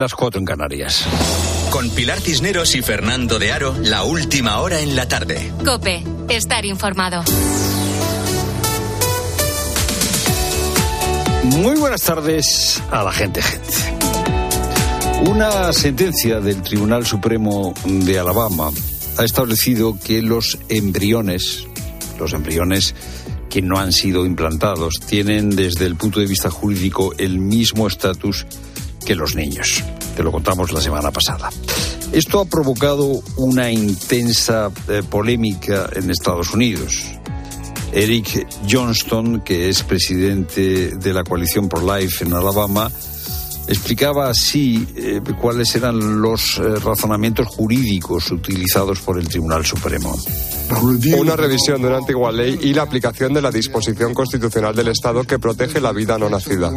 Las cuatro en Canarias. Con Pilar Cisneros y Fernando de Aro, la última hora en la tarde. Cope, estar informado. Muy buenas tardes a la gente, gente. Una sentencia del Tribunal Supremo de Alabama ha establecido que los embriones, los embriones que no han sido implantados, tienen desde el punto de vista jurídico el mismo estatus que los niños. Te lo contamos la semana pasada. Esto ha provocado una intensa eh, polémica en Estados Unidos. Eric Johnston, que es presidente de la coalición Pro Life en Alabama, explicaba así eh, cuáles eran los eh, razonamientos jurídicos utilizados por el Tribunal Supremo. Una revisión de una antigua ley y la aplicación de la disposición constitucional del Estado que protege la vida no nacida.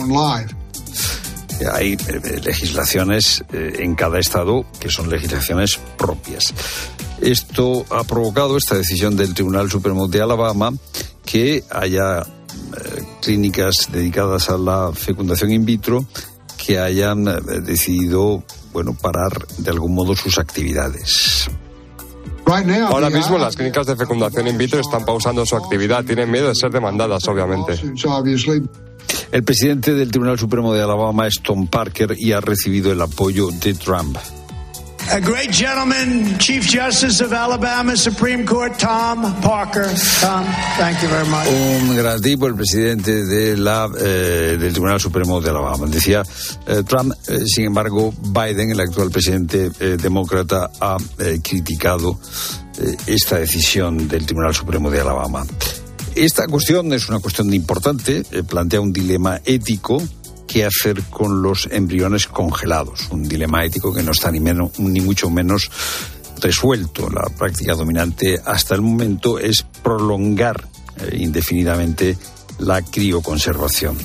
Hay eh, legislaciones eh, en cada estado que son legislaciones propias. Esto ha provocado esta decisión del Tribunal Supremo de Alabama que haya eh, clínicas dedicadas a la fecundación in vitro que hayan decidido bueno parar de algún modo sus actividades. Ahora mismo las clínicas de fecundación in vitro están pausando su actividad. Tienen miedo de ser demandadas, obviamente. El presidente del Tribunal Supremo de Alabama es Tom Parker y ha recibido el apoyo de Trump. A great gentleman, Chief Justice of Alabama Supreme Court, Tom Parker. Tom, thank you very much. Un gran tipo, el presidente de la, eh, del Tribunal Supremo de Alabama. Decía eh, Trump, eh, sin embargo, Biden, el actual presidente eh, demócrata, ha eh, criticado eh, esta decisión del Tribunal Supremo de Alabama. Esta cuestión es una cuestión importante, eh, plantea un dilema ético qué hacer con los embriones congelados, un dilema ético que no está ni, menos, ni mucho menos resuelto. La práctica dominante hasta el momento es prolongar eh, indefinidamente la crioconservación.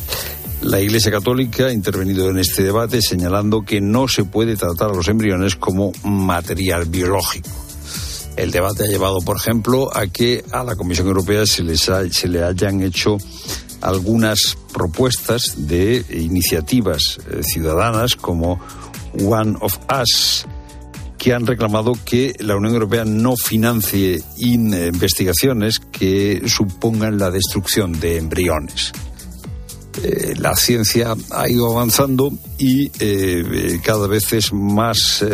La Iglesia Católica ha intervenido en este debate señalando que no se puede tratar a los embriones como material biológico. El debate ha llevado, por ejemplo, a que a la Comisión Europea se, les se le hayan hecho algunas propuestas de iniciativas eh, ciudadanas como One of Us, que han reclamado que la Unión Europea no financie in investigaciones que supongan la destrucción de embriones. Eh, la ciencia ha ido avanzando y eh, cada vez es más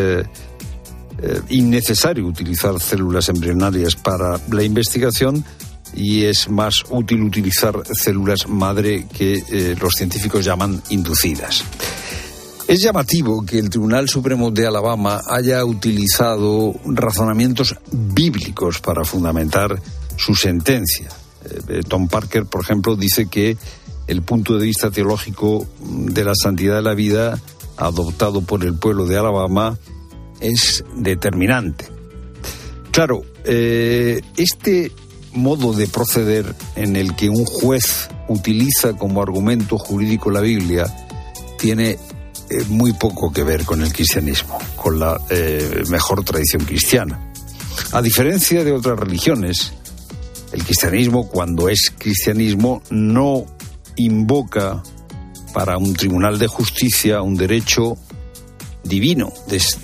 eh, innecesario utilizar células embrionarias para la investigación y es más útil utilizar células madre que eh, los científicos llaman inducidas. Es llamativo que el Tribunal Supremo de Alabama haya utilizado razonamientos bíblicos para fundamentar su sentencia. Eh, Tom Parker, por ejemplo, dice que el punto de vista teológico de la santidad de la vida adoptado por el pueblo de Alabama es determinante. Claro, eh, este modo de proceder en el que un juez utiliza como argumento jurídico la Biblia tiene eh, muy poco que ver con el cristianismo, con la eh, mejor tradición cristiana. A diferencia de otras religiones, el cristianismo, cuando es cristianismo, no invoca para un tribunal de justicia un derecho divino,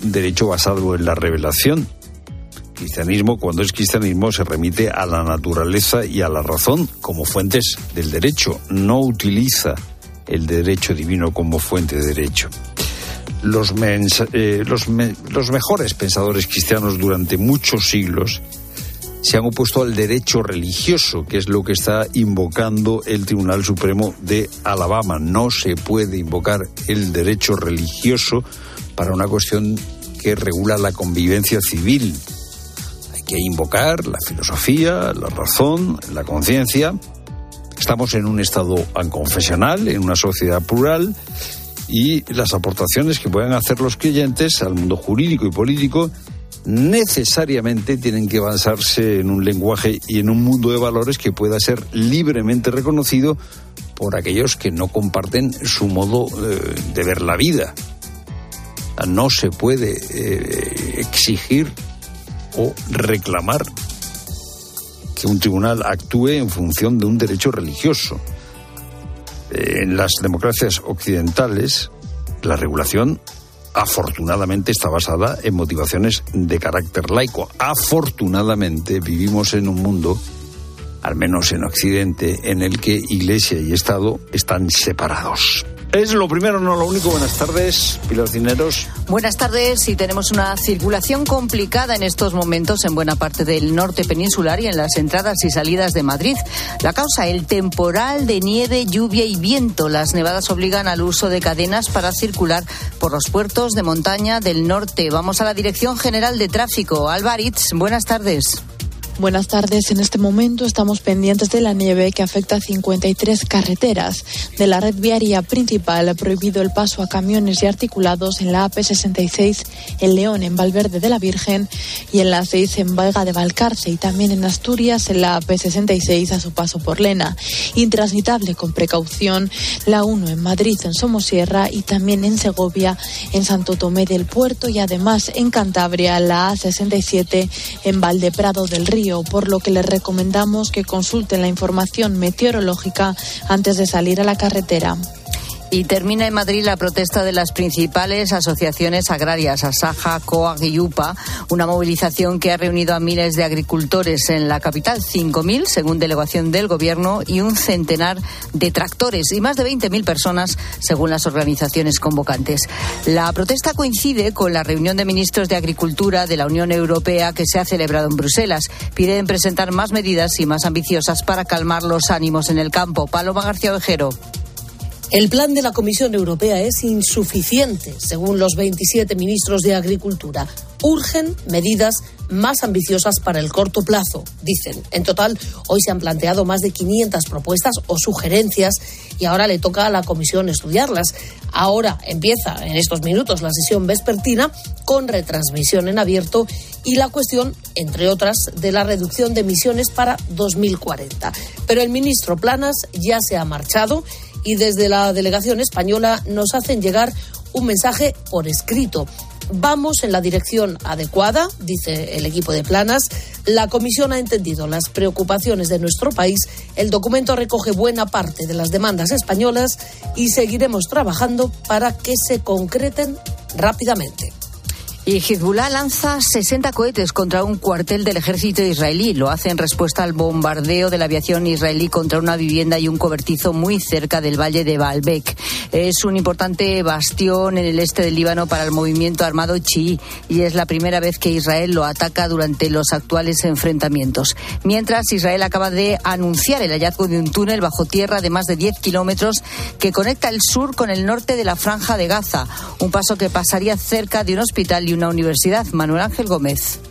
derecho basado en la revelación, cristianismo, cuando es cristianismo, se remite a la naturaleza y a la razón como fuentes del derecho, no utiliza el derecho divino como fuente de derecho. Los, eh, mejores pensadores cristianos durante muchos siglos se han opuesto al derecho religioso, que es lo que está invocando el Tribunal Supremo de Alabama. No se puede invocar el derecho religioso para una cuestión que regula la convivencia civil, que invocar la filosofía, la razón, la conciencia. Estamos en un estado anconfesional, en una sociedad plural, y las aportaciones que puedan hacer los creyentes al mundo jurídico y político necesariamente tienen que basarse en un lenguaje y en un mundo de valores que pueda ser libremente reconocido por aquellos que no comparten su modo eh, de ver la vida. No se puede eh, exigir o reclamar que un tribunal actúe en función de un derecho religioso. En las democracias occidentales, la regulación afortunadamente está basada en motivaciones de carácter laico. Afortunadamente vivimos en un mundo, al menos en Occidente, en el que Iglesia y Estado están separados. Es lo primero, no lo único. Buenas tardes, Pilar Cineros. Buenas tardes. Y tenemos una circulación complicada en estos momentos en buena parte del norte peninsular y en las entradas y salidas de Madrid. La causa, el temporal de nieve, lluvia y viento. Las nevadas obligan al uso de cadenas para circular por los puertos de montaña del norte. Vamos a la Dirección General de Tráfico. Alvaritz, buenas tardes. Buenas tardes. En este momento estamos pendientes de la nieve que afecta a 53 carreteras. De la red viaria principal prohibido el paso a camiones y articulados en la AP66 en León, en Valverde de la Virgen y en la 6 en Valga de Valcarce y también en Asturias en la AP66 a su paso por Lena. Intransitable con precaución la 1 en Madrid en Somosierra y también en Segovia en Santo Tomé del Puerto y además en Cantabria la A67 en Valdeprado del Río por lo que les recomendamos que consulten la información meteorológica antes de salir a la carretera. Y termina en Madrid la protesta de las principales asociaciones agrarias, Asaja, COAG y UPA, una movilización que ha reunido a miles de agricultores en la capital, 5.000 según delegación del Gobierno y un centenar de tractores y más de 20.000 personas según las organizaciones convocantes. La protesta coincide con la reunión de ministros de Agricultura de la Unión Europea que se ha celebrado en Bruselas. Piden presentar más medidas y más ambiciosas para calmar los ánimos en el campo. Paloma García Ojero. El plan de la Comisión Europea es insuficiente, según los 27 ministros de Agricultura. Urgen medidas más ambiciosas para el corto plazo, dicen. En total, hoy se han planteado más de 500 propuestas o sugerencias y ahora le toca a la Comisión estudiarlas. Ahora empieza en estos minutos la sesión vespertina con retransmisión en abierto y la cuestión, entre otras, de la reducción de emisiones para 2040. Pero el ministro Planas ya se ha marchado y desde la delegación española nos hacen llegar un mensaje por escrito. Vamos en la dirección adecuada, dice el equipo de Planas. La Comisión ha entendido las preocupaciones de nuestro país. El documento recoge buena parte de las demandas españolas y seguiremos trabajando para que se concreten rápidamente. Y Hezbollah lanza 60 cohetes contra un cuartel del ejército israelí. Lo hace en respuesta al bombardeo de la aviación israelí contra una vivienda y un cobertizo muy cerca del valle de Baalbek. Es un importante bastión en el este del Líbano para el movimiento armado chií y es la primera vez que Israel lo ataca durante los actuales enfrentamientos. Mientras, Israel acaba de anunciar el hallazgo de un túnel bajo tierra de más de 10 kilómetros que conecta el sur con el norte de la franja de Gaza, un paso que pasaría cerca de un hospital y un una universidad. Manuel Ángel Gómez.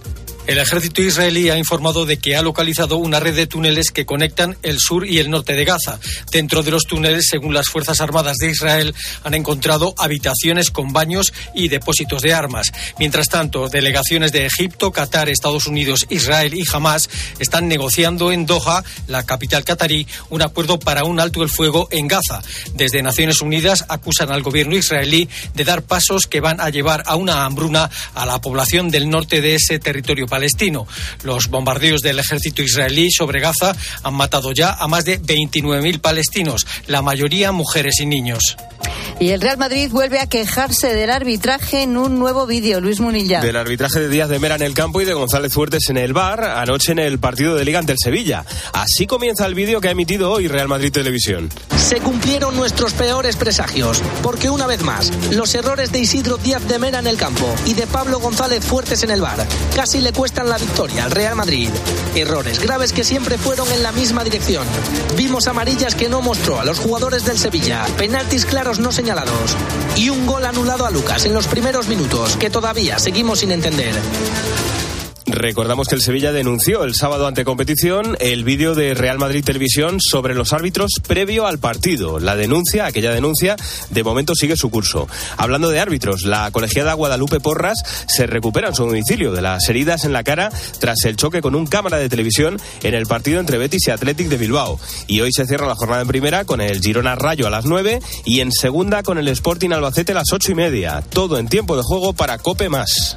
El ejército israelí ha informado de que ha localizado una red de túneles que conectan el sur y el norte de Gaza. Dentro de los túneles, según las Fuerzas Armadas de Israel, han encontrado habitaciones con baños y depósitos de armas. Mientras tanto, delegaciones de Egipto, Qatar, Estados Unidos, Israel y Hamas están negociando en Doha, la capital catarí, un acuerdo para un alto el fuego en Gaza. Desde Naciones Unidas acusan al gobierno israelí de dar pasos que van a llevar a una hambruna a la población del norte de ese territorio palestino palestino. Los bombardeos del ejército israelí sobre Gaza han matado ya a más de 29.000 palestinos, la mayoría mujeres y niños. Y el Real Madrid vuelve a quejarse del arbitraje en un nuevo vídeo, Luis Munilla. Del arbitraje de Díaz de Mera en el campo y de González Fuertes en el bar, anoche en el partido de Liga ante el Sevilla. Así comienza el vídeo que ha emitido hoy Real Madrid Televisión. Se cumplieron nuestros peores presagios, porque una vez más, los errores de Isidro Díaz de Mera en el campo y de Pablo González Fuertes en el bar casi le cuestan la victoria al Real Madrid. Errores graves que siempre fueron en la misma dirección. Vimos amarillas que no mostró a los jugadores del Sevilla, penaltis claros no señalados y un gol anulado a Lucas en los primeros minutos que todavía seguimos sin entender. Recordamos que el Sevilla denunció el sábado ante competición el vídeo de Real Madrid Televisión sobre los árbitros previo al partido. La denuncia, aquella denuncia, de momento sigue su curso. Hablando de árbitros, la colegiada Guadalupe Porras se recupera en su domicilio de las heridas en la cara tras el choque con un cámara de televisión en el partido entre Betis y Athletic de Bilbao. Y hoy se cierra la jornada en primera con el Girona Rayo a las 9 y en segunda con el Sporting Albacete a las ocho y media. Todo en tiempo de juego para Cope Más.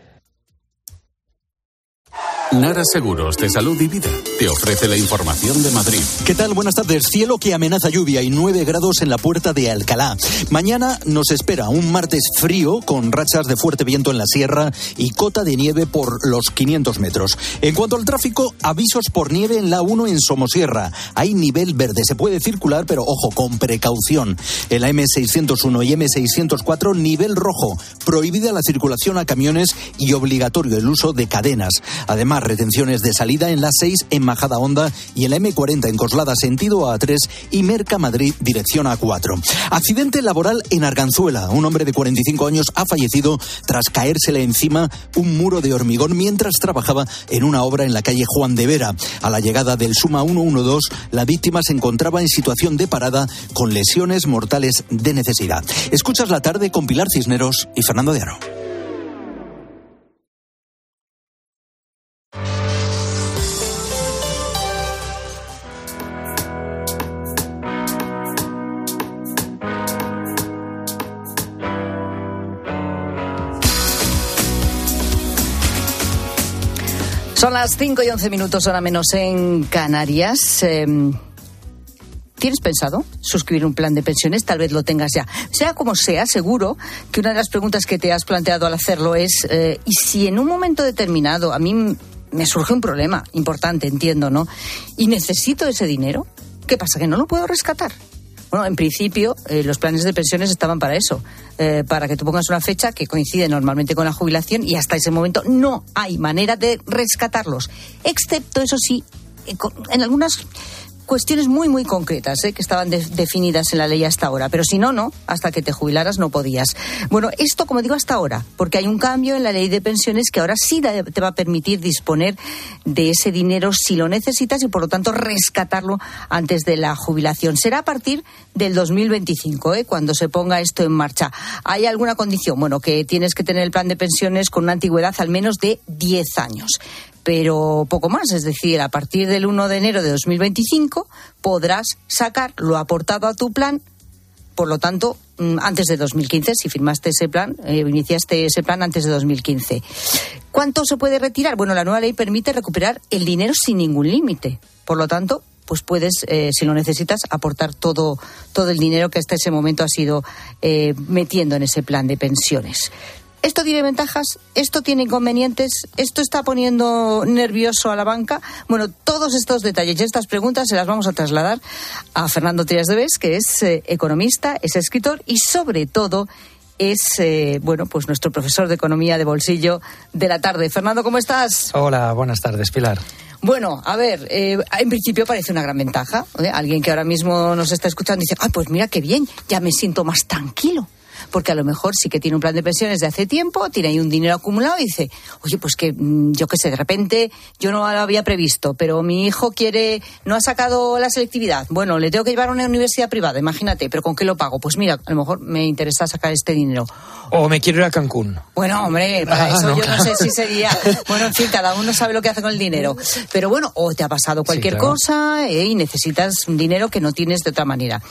Nara Seguros de Salud y Vida te ofrece la información de Madrid. ¿Qué tal? Buenas tardes. Cielo que amenaza lluvia y 9 grados en la puerta de Alcalá. Mañana nos espera un martes frío con rachas de fuerte viento en la sierra y cota de nieve por los 500 metros. En cuanto al tráfico, avisos por nieve en la 1 en Somosierra. Hay nivel verde. Se puede circular, pero ojo, con precaución. En la M601 y M604, nivel rojo. Prohibida la circulación a camiones y obligatorio el uso de cadenas. Además, retenciones de salida en la 6 en Majada Honda y en la M40 en Coslada sentido A3 y Merca Madrid dirección A4. Accidente laboral en Arganzuela. Un hombre de 45 años ha fallecido tras caérsele encima un muro de hormigón mientras trabajaba en una obra en la calle Juan de Vera. A la llegada del Suma 112, la víctima se encontraba en situación de parada con lesiones mortales de necesidad. Escuchas la tarde con Pilar Cisneros y Fernando de Aro. Las 5 y 11 minutos, hora menos en Canarias. Em, ¿Tienes pensado suscribir un plan de pensiones? Tal vez lo tengas ya. Sea como sea, seguro que una de las preguntas que te has planteado al hacerlo es, eh, ¿y si en un momento determinado a mí me surge un problema importante, entiendo, ¿no? ¿Y necesito ese dinero? ¿Qué pasa? ¿Que no lo puedo rescatar? Bueno, en principio, eh, los planes de pensiones estaban para eso, eh, para que tú pongas una fecha que coincide normalmente con la jubilación y hasta ese momento no hay manera de rescatarlos, excepto, eso sí, en algunas cuestiones muy, muy concretas ¿eh? que estaban definidas en la ley hasta ahora. Pero si no, no, hasta que te jubilaras no podías. Bueno, esto, como digo, hasta ahora, porque hay un cambio en la ley de pensiones que ahora sí te va a permitir disponer de ese dinero si lo necesitas y, por lo tanto, rescatarlo antes de la jubilación. Será a partir del 2025, ¿eh? cuando se ponga esto en marcha. ¿Hay alguna condición? Bueno, que tienes que tener el plan de pensiones con una antigüedad al menos de 10 años pero poco más. Es decir, a partir del 1 de enero de 2025 podrás sacar lo aportado a tu plan. Por lo tanto, mm, antes de 2015, si firmaste ese plan, eh, iniciaste ese plan antes de 2015. ¿Cuánto se puede retirar? Bueno, la nueva ley permite recuperar el dinero sin ningún límite. Por lo tanto, pues puedes, eh, si lo necesitas, aportar todo, todo el dinero que hasta ese momento has ido eh, metiendo en ese plan de pensiones. ¿Esto tiene ventajas? ¿Esto tiene inconvenientes? ¿Esto está poniendo nervioso a la banca? Bueno, todos estos detalles y estas preguntas se las vamos a trasladar a Fernando Trias de Bes, que es eh, economista, es escritor y sobre todo es eh, bueno pues nuestro profesor de economía de bolsillo de la tarde. Fernando, ¿cómo estás? Hola, buenas tardes, Pilar. Bueno, a ver, eh, en principio parece una gran ventaja. Alguien que ahora mismo nos está escuchando dice, ah, pues mira qué bien, ya me siento más tranquilo porque a lo mejor sí que tiene un plan de pensiones de hace tiempo, tiene ahí un dinero acumulado y dice, oye, pues que mm, yo qué sé, de repente yo no lo había previsto, pero mi hijo quiere, no ha sacado la selectividad. Bueno, le tengo que llevar a una universidad privada, imagínate, pero ¿con qué lo pago? Pues mira, a lo mejor me interesa sacar este dinero. O me quiero ir a Cancún. Bueno, hombre, para ah, eso yo no sé si sería. Bueno, en fin, cada uno sabe lo que hace con el dinero. Pero bueno, o te ha pasado cualquier cosa eh, y necesitas un dinero que no tienes de otra manera.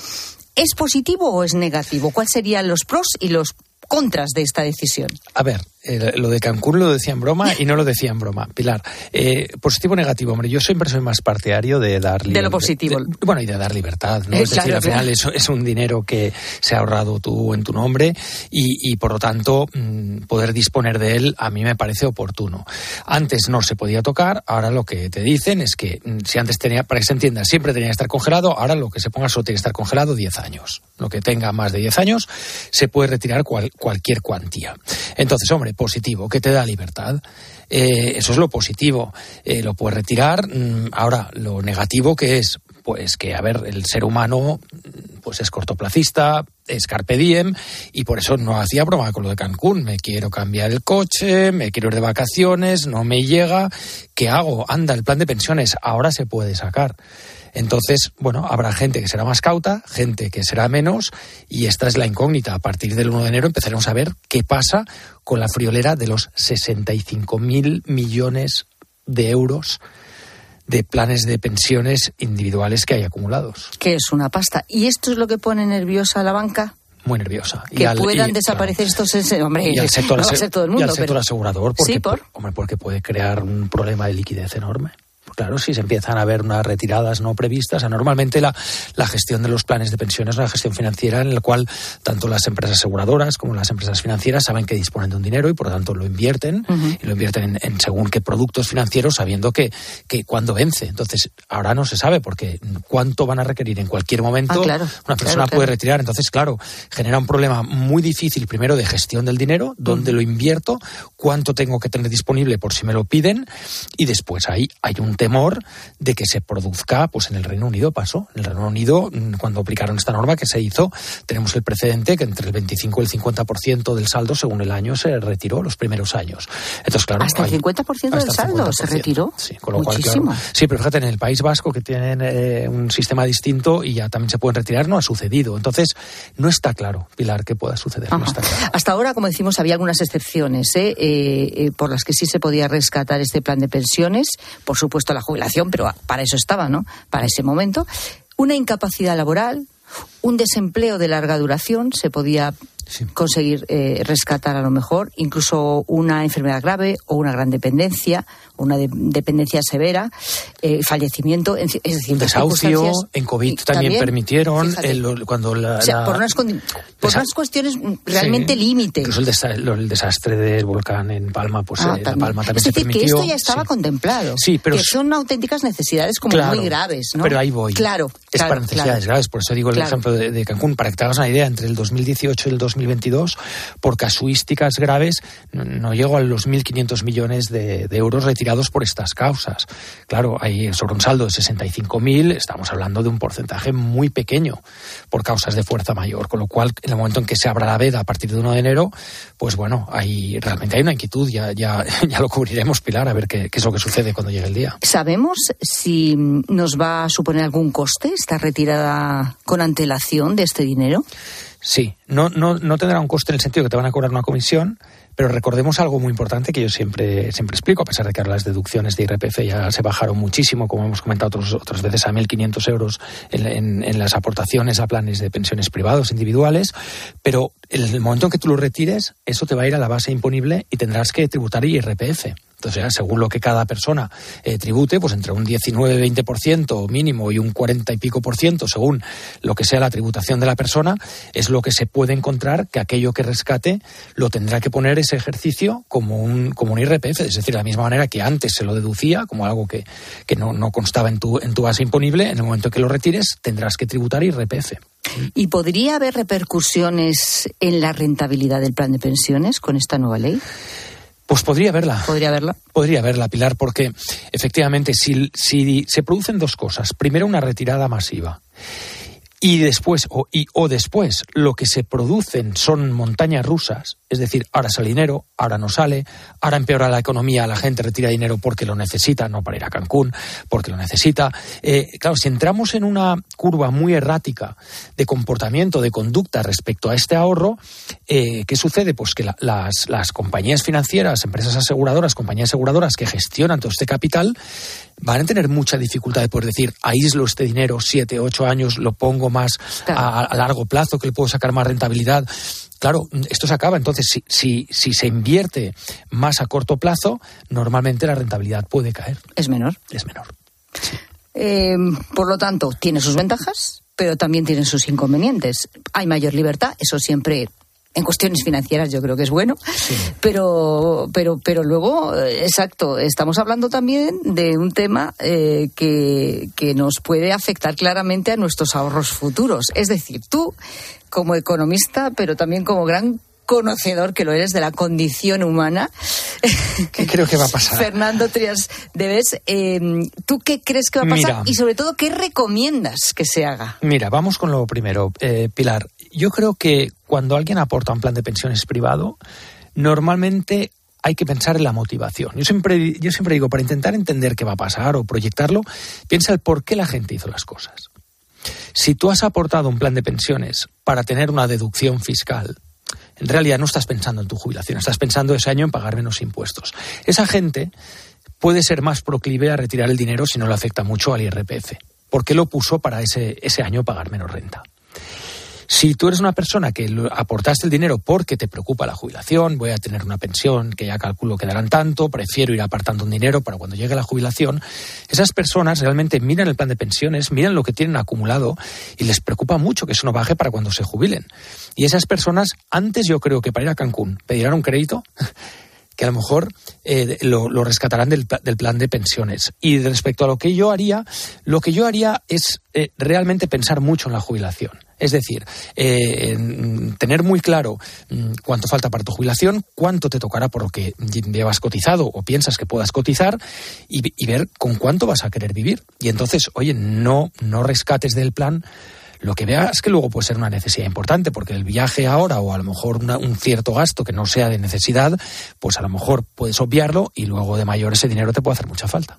¿Es positivo o es negativo? ¿Cuáles serían los pros y los contras de esta decisión? A ver, lo de Cancún lo decía en broma y no lo decía en broma. Pilar, eh, positivo o negativo, hombre, yo siempre soy más partidario de dar De lo positivo. bueno, y de dar libertad, ¿no? es decir, al final eso es un dinero que se ha ahorrado tú en tu nombre y, por lo tanto mm, poder disponer de él a mí me parece oportuno. Antes no se podía tocar, ahora lo que te dicen es que mm, si antes tenía, para que se entienda, siempre tenía que estar congelado, ahora lo que se ponga solo tiene que estar congelado 10 años. Lo que tenga más de 10 años se puede retirar cualquier cuantía. Entonces, hombre, positivo, que te da libertad. Eh, eso es lo positivo. Eh, lo puedes retirar. Mm, ahora, lo negativo que es, pues que, a ver, el ser humano pues es cortoplacista, es carpe diem y por eso no hacía broma con lo de Cancún. Me quiero cambiar el coche, me quiero ir de vacaciones, no me llega. ¿Qué hago? Anda, el plan de pensiones ahora se puede sacar. Entonces, bueno, habrá gente que será más cauta, gente que será menos, y esta es la incógnita. A partir del 1 de enero empezaremos a ver qué pasa con la friolera de los 65.000 millones de euros de planes de pensiones individuales que hay acumulados. Que es una pasta. ¿Y esto es lo que pone nerviosa a la banca? muy nerviosa. Que puedan desaparecer estos... Hombre, y al sector, no va a ser todo el mundo, y al sector pero... asegurador, porque, Sí, ¿por? hombre, porque puede crear un problema de liquidez enorme. Claro, si se empiezan a ver unas retiradas no previstas, normalmente la, la gestión de los planes de pensiones es una gestión financiera en la cual tanto las empresas aseguradoras como las empresas financieras saben que disponen de un dinero y por lo tanto lo invierten y lo invierten en, en según qué productos financieros sabiendo que, que cuando vence. Entonces, ahora no se sabe porque cuánto van a requerir en cualquier momento Ah, claro, una persona claro, puede claro. retirar. Entonces, claro, genera un problema muy difícil primero de gestión del dinero, dónde lo invierto, cuánto tengo que tener disponible por si me lo piden y después ahí hay un temor de que se produzca, pues en el Reino Unido pasó. En el Reino Unido, mm, cuando aplicaron esta norma que se hizo, tenemos el precedente que entre el 25 y el 50% del saldo según el año se retiró los primeros años. Entonces, claro, Hasta el hay- 50% del el saldo se 50%. retiró. Sí, con lo cual, Muchísimo. claro. Sí, pero fíjate, en el País Vasco, que tienen eh, un sistema distinto y ya también se pueden retirar, no ha sucedido. Entonces, no está claro, Pilar, que pueda suceder. No está claro. Hasta ahora, como decimos, había algunas excepciones ¿eh? Eh, eh, por las que sí se podía rescatar este plan de pensiones. Por supuesto, la jubilación, pero para eso estaba, ¿no? Para ese momento. Una incapacidad laboral, un desempleo de larga duración se podía conseguir eh, rescatar a lo mejor, incluso una enfermedad grave o una gran dependencia, una de- dependencia severa, eh, fallecimiento, en es decir, desahucio, en COVID también, permitieron el- cuando la, O sea, la- por unas, por cuestiones realmente Sí, límite. Incluso el, desa- lo- el desastre del volcán en Palma, pues Ah, eh, la también. Palma también es se decir, que permitió. esto ya estaba Sí. contemplado. Sí, pero que son auténticas necesidades como Claro, muy graves, ¿no? Pero ahí voy. Claro, Es claro, para necesidades claro. graves. Por eso digo el ejemplo de, de Cancún. Para que te hagas una idea, entre el 2018 y el 2022, por casuísticas graves, no, llego a los 1.500 millones de, de euros retirados por estas causas. Claro, hay sobre un saldo de 65.000, estamos hablando de un porcentaje muy pequeño por causas de fuerza mayor. Con lo cual, en el momento en que se abra la veda a partir de 1 de enero, pues bueno, hay, realmente hay una inquietud. Ya, ya, ya lo cubriremos, Pilar, a ver qué, qué es lo que sucede cuando llegue el día. ¿Sabemos si nos va a suponer algún coste esta retirada con antelación de este dinero? Sí, no, no, no tendrá un coste en el sentido que te van a cobrar una comisión, pero recordemos algo muy importante que yo siempre, siempre explico, a pesar de que ahora las deducciones de IRPF ya se bajaron muchísimo, como hemos comentado otros, otras veces, a 1.500 euros en, en- en las aportaciones a planes de pensiones privados individuales, pero en el momento en que tú lo retires, eso te va a ir a la base imponible y tendrás que tributar IRPF. Entonces, según lo que cada persona eh, tribute, pues entre un 19-20% mínimo y un 40 y pico por ciento, según lo que sea la tributación de la persona, es lo que se puede encontrar que aquello que rescate lo tendrá que poner ese ejercicio como un, como un IRPF. Es decir, de la misma manera que antes se lo deducía como algo que, que no, no constaba en tu, en tu base imponible, en el momento que lo retires tendrás que tributar IRPF. ¿Y podría haber repercusiones en la rentabilidad del plan de pensiones con esta nueva ley? Pues podría haberla. Podría haberla. Podría haberla, Pilar, porque efectivamente si, si se producen dos cosas, primero una retirada masiva y después o, y, o después lo que se producen son montañas rusas, es decir, ahora sale dinero, ahora no sale, ahora empeora la economía, la gente retira dinero porque lo necesita, no para ir a Cancún, porque lo necesita. Eh, claro, si entramos en una curva muy errática de comportamiento, de conducta respecto a este ahorro, eh, ¿qué sucede? Pues que la- las, las compañías financieras, empresas aseguradoras, compañías aseguradoras que gestionan todo este capital, van a tener mucha dificultad de poder decir, aíslo este dinero siete, ocho años, lo pongo más a, a largo plazo, que le puedo sacar más rentabilidad. Claro, esto se acaba. Entonces, si, si, si se invierte más a corto plazo, normalmente la rentabilidad puede caer. Es menor. Es menor. Eh, por lo tanto, tiene sus ventajas, pero también tiene sus inconvenientes. Hay mayor libertad, eso siempre. En cuestiones financieras yo creo que es bueno, pero, pero, pero luego, eh, exacto, estamos hablando también de un tema eh, que, que nos puede afectar claramente a nuestros ahorros futuros. Es decir, tú, como economista, pero también como gran conocedor que lo eres de la condición humana, ¿Qué creo que va a pasar? Fernando Trias Debes, eh, ¿tú qué crees que va a pasar? Mira. Y sobre todo, ¿qué recomiendas que se haga? Mira, vamos con lo primero, eh, Pilar. Yo creo que cuando alguien aporta un plan de pensiones privado, normalmente hay que pensar en la motivación. Yo siempre, yo siempre digo, para intentar entender qué va a pasar o proyectarlo, piensa el por qué la gente hizo las cosas. Si tú has aportado un plan de pensiones para tener una deducción fiscal, en realidad no estás pensando en tu jubilación, estás pensando ese año en pagar menos impuestos. Esa gente puede ser más proclive a retirar el dinero si no le afecta mucho al IRPF, porque lo puso para ese, ese año pagar menos renta. Si tú eres una persona que aportaste el dinero porque te preocupa la jubilación, voy a tener una pensión que ya calculo que darán tanto, prefiero ir apartando un dinero para cuando llegue la jubilación, esas personas realmente miran el plan de pensiones, miran lo que tienen acumulado y les preocupa mucho que eso no baje para cuando se jubilen. Y esas personas, antes yo creo que para ir a Cancún pedirán un crédito que a lo mejor eh, lo, rescatarán del, plan de pensiones. Y respecto a lo que yo haría, lo que yo haría es eh, realmente pensar mucho en la jubilación. Es decir, eh, tener muy claro mm, cuánto falta para tu jubilación, cuánto te tocará por lo que llevas cotizado o piensas que puedas cotizar y, ver con cuánto vas a querer vivir. Y entonces, oye, no, no rescates del plan lo que veas que luego puede ser una necesidad importante, porque el viaje ahora o a lo mejor un cierto gasto que no sea de necesidad, pues a lo mejor puedes obviarlo y luego de mayor ese dinero te puede hacer mucha falta.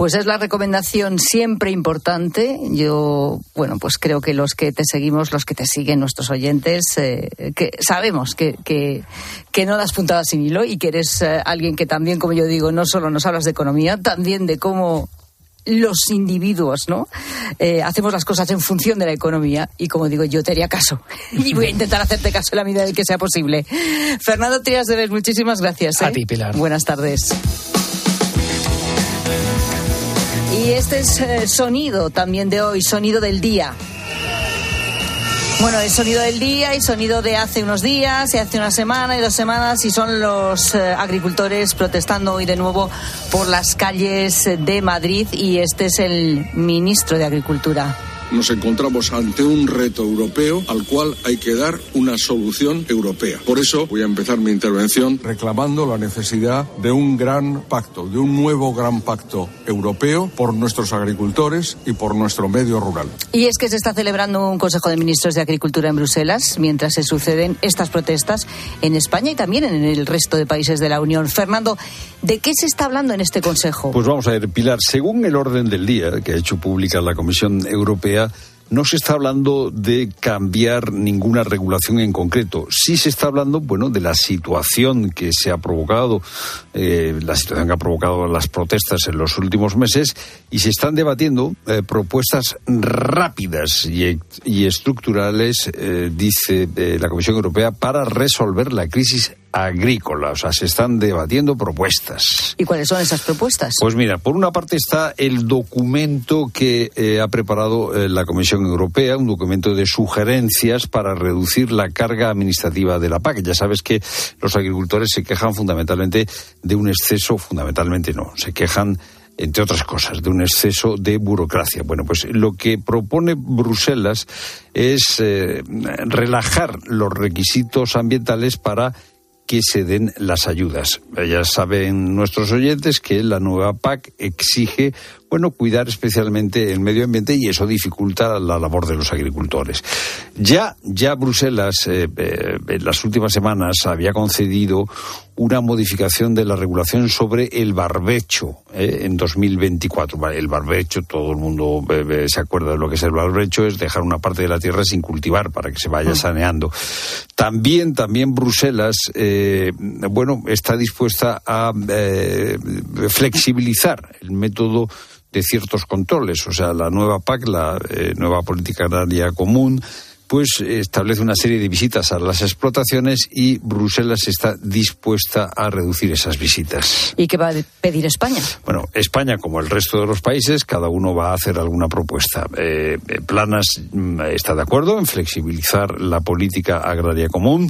Pues es la recomendación siempre importante. Yo, bueno, pues creo que los que te seguimos, los que te siguen, nuestros oyentes, eh, que sabemos que, que, que, no das puntadas sin hilo y que eres eh, alguien que también, como yo digo, no solo nos hablas de economía, también de cómo los individuos, ¿no? Eh, hacemos las cosas en función de la economía y como digo, yo te haría caso y voy a intentar hacerte caso en la medida de que sea posible. Fernando Trías Debes, muchísimas gracias. A ¿eh? ti, Pilar. Buenas tardes. Y este es eh, sonido también de hoy, sonido del día. Bueno, el sonido del día y sonido de hace unos días, y hace una semana y dos semanas, y son los eh, agricultores protestando hoy de nuevo por las calles de Madrid, y este es el ministro de Agricultura nos encontramos ante un reto europeo al cual hay que dar una solución europea. Por eso voy a empezar mi intervención reclamando la necesidad de un gran pacto, de un nuevo gran pacto europeo por nuestros agricultores y por nuestro medio rural. Y es que se está celebrando un Consejo de Ministros de Agricultura en Bruselas mientras se suceden estas protestas en España y también en el resto de países de la Unión. Fernando, ¿de qué se está hablando en este Consejo? Pues vamos a ver, Pilar, según el orden del día que ha hecho pública la Comisión Europea, no se está hablando de cambiar ninguna regulación en concreto. Sí se está hablando, bueno, de la situación que se ha provocado, eh, la situación que ha provocado las protestas en los últimos meses, y se están debatiendo eh, propuestas rápidas y, estructurales, eh, dice la Comisión Europea, para resolver la crisis agrícola. O sea, se están debatiendo propuestas. ¿Y cuáles son esas propuestas? Pues mira, por una parte está el documento que eh, ha preparado eh, la Comisión Europea, un documento de sugerencias para reducir la carga administrativa de la PAC. Ya sabes que los agricultores se quejan fundamentalmente de un exceso, fundamentalmente no, se quejan entre otras cosas, de un exceso de burocracia. Bueno, pues lo que propone Bruselas es eh, relajar los requisitos ambientales para que se den las ayudas. Ya saben nuestros oyentes que la nueva PAC exige bueno, cuidar especialmente el medio ambiente y eso dificulta la labor de los agricultores. Ya, ya Bruselas eh, eh, en las últimas semanas había concedido una modificación de la regulación sobre el barbecho eh, en 2024. El barbecho, todo el mundo se acuerda de lo que es el barbecho, es dejar una parte de la tierra sin cultivar para que se vaya mm. saneando. También, también Bruselas, bueno, está dispuesta a flexibilizar el método de ciertos controles. O sea, la nueva PAC, la eh, nueva política agraria común, pues establece una serie de visitas a las explotaciones y Bruselas está dispuesta a reducir esas visitas. ¿Y qué va a pedir España? Bueno, España, como el resto de los países, cada uno va a hacer alguna propuesta. Eh, Planas mm, está de acuerdo en flexibilizar la política agraria común.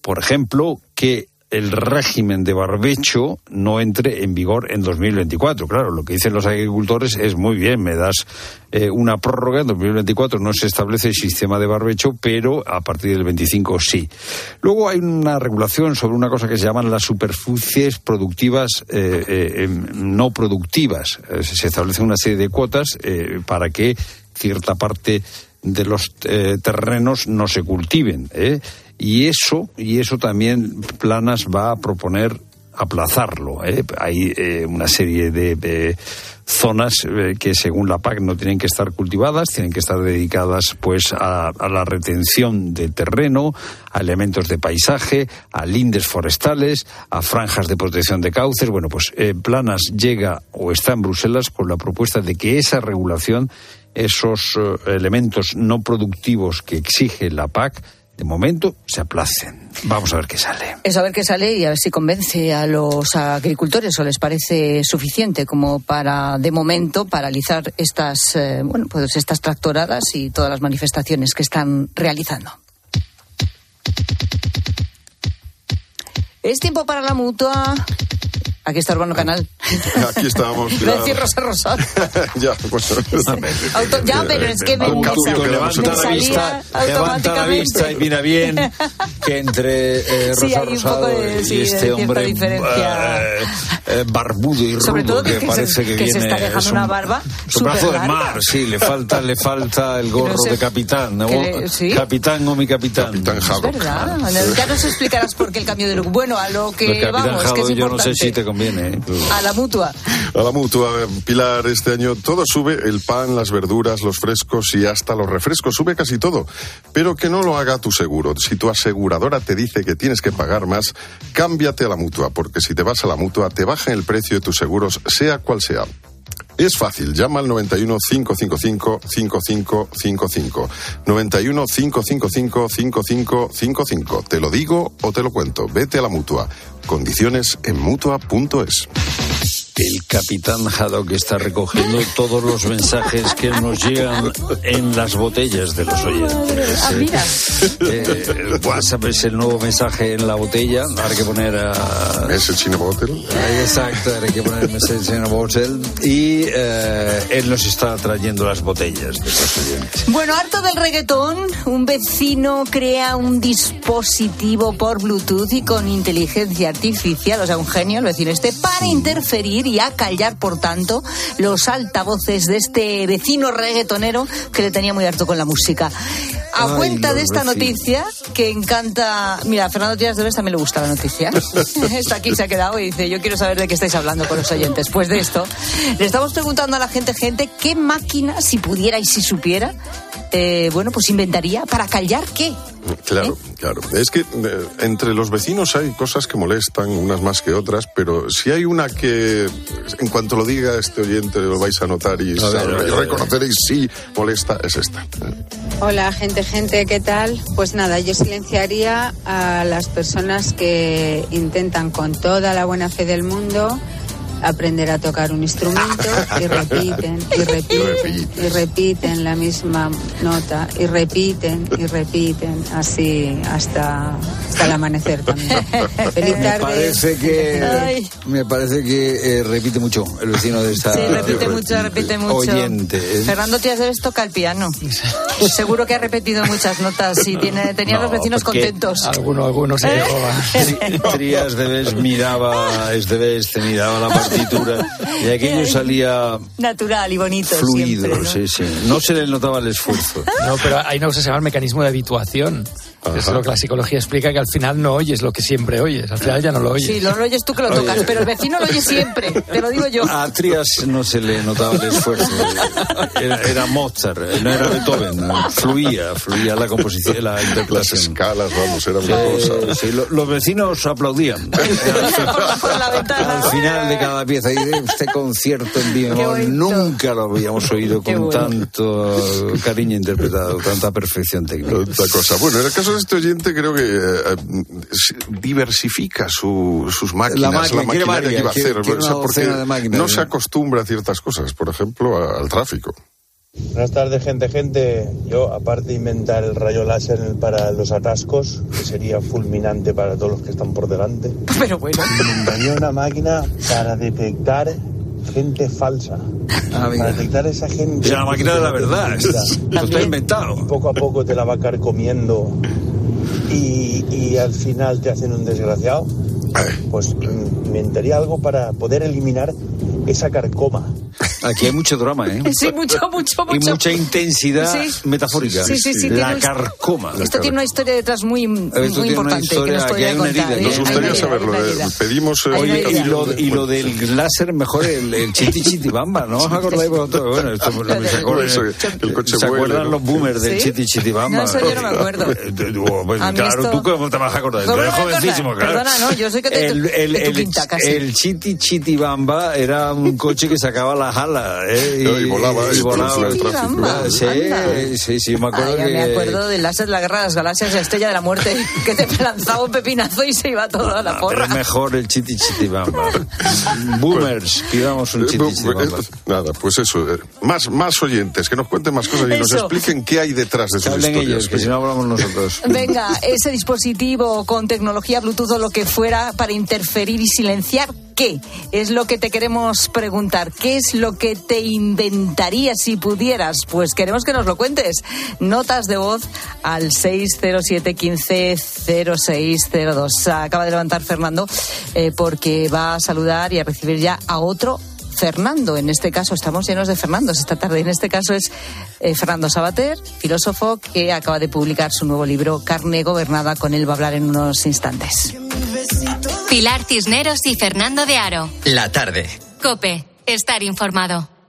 Por ejemplo, que el régimen de barbecho no entre en vigor en 2024. Claro, lo que dicen los agricultores es muy bien, me das eh, una prórroga, en 2024 no se establece el sistema de barbecho, pero a partir del 25 sí. Luego hay una regulación sobre una cosa que se llaman las superficies productivas eh, eh, em, no productivas. se establece una serie de cuotas para que cierta parte de los terrenos no se cultiven. Y eso, y eso también Planas va a proponer aplazarlo. ¿eh? Hay eh, una serie de, zonas eh, que según la PAC no tienen que estar cultivadas, tienen que estar dedicadas pues a, la retención de terreno, a elementos de paisaje, a lindes forestales, a franjas de protección de cauces. Bueno, pues Planas llega o está en Bruselas con la propuesta de que esa regulación esos eh, elementos no productivos que exige la PAC, de momento se aplacen. Vamos a ver qué sale. Es a ver qué sale y a ver si convence a los agricultores o les parece suficiente como para, de momento, paralizar estas, eh, bueno, pues estas tractoradas y todas las manifestaciones que están realizando. Es tiempo para la mutua. Aquí está Urbano Canal. Aquí estábamos. Iba a decir Rosa Rosa. ya, pues. Auto- ya, pero es que me, Un me cambio sa- que me vamos a dar salía vista, levanta la vista y mira bien que entre eh, Sí, Rosa un Rosado poco de- sí, y de este hombre diferencia. eh, eh, barbudo y Sobre rudo todo que, que, parece se, que, que se viene está dejando es un- una barba es un brazo de mar, sí, le falta, le falta el gorro No sé, de capitán, ¿no? le- ¿sí? Capitán o mi capitán. Capitán Es verdad. Ya nos explicarás por qué el cambio de look. Bueno, a lo que capitán vamos, que es Jado, yo no importante. sé si te ¿eh? A la mutua. A la mutua, Pilar, este año todo sube, el pan, las verduras, los frescos y hasta los refrescos, sube casi todo. Pero que no lo haga tu seguro. Si tu aseguradora te dice que tienes que pagar más, cámbiate a la mutua, porque si te vas a la mutua, te baja el precio de tus seguros, sea cual sea. Es fácil, llama al 91 555 5555. 91 555 5555. Te lo digo o te lo cuento. Vete a la mutua. Condiciones en mutua.es. El capitán Haddock está recogiendo todos los mensajes que nos llegan en las botellas de los oyentes. Ah, mira. Eh, el WhatsApp es el nuevo mensaje en la botella. Habrá que poner a. Message in a bottle. Exacto, habrá que poner message in a bottle. Y eh, él nos está trayendo las botellas de los oyentes. Bueno, harto del reggaetón, un vecino crea un dispositivo por Bluetooth y con inteligencia artificial, o sea, un genio, el vecino este, para interferir y acallar, por tanto, los altavoces de este vecino reggaetonero que le tenía muy harto con la música. A Ay, cuenta de esta vecinos. noticia, que encanta... Mira, a Fernando Díaz de Vez también le gusta la noticia. Está aquí, se ha quedado y dice, yo quiero saber de qué estáis hablando con los oyentes. Pues de esto, le estamos preguntando a la gente, gente, ¿qué máquina, si pudiera y si supiera, eh, bueno, pues inventaría para callar qué? Claro, claro. Es que eh, entre los vecinos hay cosas que molestan, unas más que otras, pero si hay una que, en cuanto lo diga este oyente, lo vais a notar y, A ver, sabe- a ver, y a ver. reconoceréis si molesta, es esta. Hola, gente, gente, ¿qué tal? Pues nada, yo silenciaría a las personas que intentan con toda la buena fe del mundo aprender a tocar un instrumento y repiten y repiten y repiten la misma nota y repiten y repiten así hasta, hasta el amanecer también. Feliz Me tarde. parece que Ay. me parece que eh, repite mucho el vecino de esta Sí, repite mucho, repite mucho. oyente. ¿eh? Fernando de Vez toca el piano. Seguro que ha repetido muchas notas y tiene, tenía No, los vecinos contentos. Alguno, alguno se ¿Eh? llegó a... Tri- Trías de vez miraba, es de vez te miraba la partitura y aquello salía Natural y bonito fluido, siempre. ¿no? sí, sí. No se le notaba el esfuerzo. No, pero hay una cosa que se llama el mecanismo de habituación. Que Es lo que la psicología explica que al final no oyes lo que siempre oyes. Al final ya no lo oyes. Sí, lo oyes tú que lo tocas, pero el vecino lo oye siempre, te lo digo yo. A Trías no se le notaba el esfuerzo. Era, era Mozart, no era Beethoven. Fluía, fluía la composición, la Las interpretación. escalas, vamos, era una Sí, cosa. sí, lo- los vecinos aplaudían. Por la ventana. Al final de cada pieza, y de este concierto en vivo nunca lo habíamos oído Qué con bueno. tanto cariño interpretado, tanta perfección técnica. Otra cosa. Bueno, en el caso este oyente, creo que eh, diversifica su- sus máquinas, La la, máquina, quiere maquinaria varias, que va a hacer. quiere o sea, porque máquinas, no ¿no? se acostumbra a ciertas cosas, por ejemplo, a- al tráfico. Buenas tardes, gente, gente. Yo, aparte de inventar el rayo láser para los atascos, que sería fulminante para todos los que están por delante, Pero bueno. inventaría una máquina para detectar gente falsa. Ah. Para detectar esa gente. Es la máquina de la verdad. Esto está Y inventado. poco a poco te la va a caer comiendo y, y al final te hacen un desgraciado. Pues mm, inventaría algo para poder eliminar esa carcoma. Aquí hay mucho drama, ¿eh? Sí, mucho, mucho, Y mucho. mucha intensidad Sí. metafórica. Sí, sí, sí, La carcoma. Esto tiene una historia detrás muy, muy tiene una importante que historia, nos aquí podría hay una contar. herida. ¿eh? Nos gustaría herida, saberlo, eh, pedimos, eh, Oye, y lo, y lo del láser, mejor el, el chiti chiti bamba, ¿no os acordáis vosotros? Bueno, esto me lo- ¿se acuerdan, Eso, el coche ¿se acuerdan ¿no? los boomers del ¿Sí? chiti chiti bamba? No, eso yo no me acuerdo. Eh, eh, pues, claro, esto- tú cómo te vas a acordar, tú ¿Cómo eres jovencísimo, claro. Perdona, no, yo soy que te- el, el, de tu el- quinta casi. el chiti chiti bamba era un coche que sacaba las alas ala, ¿eh? Y, volaba. Y, volaba. Sí, sí, sí, me acuerdo Me acuerdo del láser de la guerra de las galaxias, la estrella de la muerte, que te lanzaba un pepinazo y se iba todo a la porra. Pero mejor el chiti chiti bamba. Boomers, pidamos un chiti chiti bamba. Nada, pues eso. Eh, más, más oyentes, que nos cuenten más cosas y nos expliquen qué hay detrás de sus historias. ellos, que si no hablamos nosotros. Venga, ese dispositivo con tecnología Bluetooth o lo que fuera para interferir y silenciar, ¿qué? Es lo que te queremos preguntar. ¿Qué es lo que te inventarías si pudieras? Pues queremos que nos lo cuentes. Notas de voz al 607 15 0602. Acaba de levantar Fernando eh, porque va a saludar y a recibir ya a otro Fernando. En este caso estamos llenos de Fernandos esta tarde. En este caso es eh, Fernando Sabater, filósofo que acaba de publicar su nuevo libro Carne Gobernada. Con él va a hablar en unos instantes. Pilar Cisneros y Fernando de Aro. La tarde. Cope, estar informado.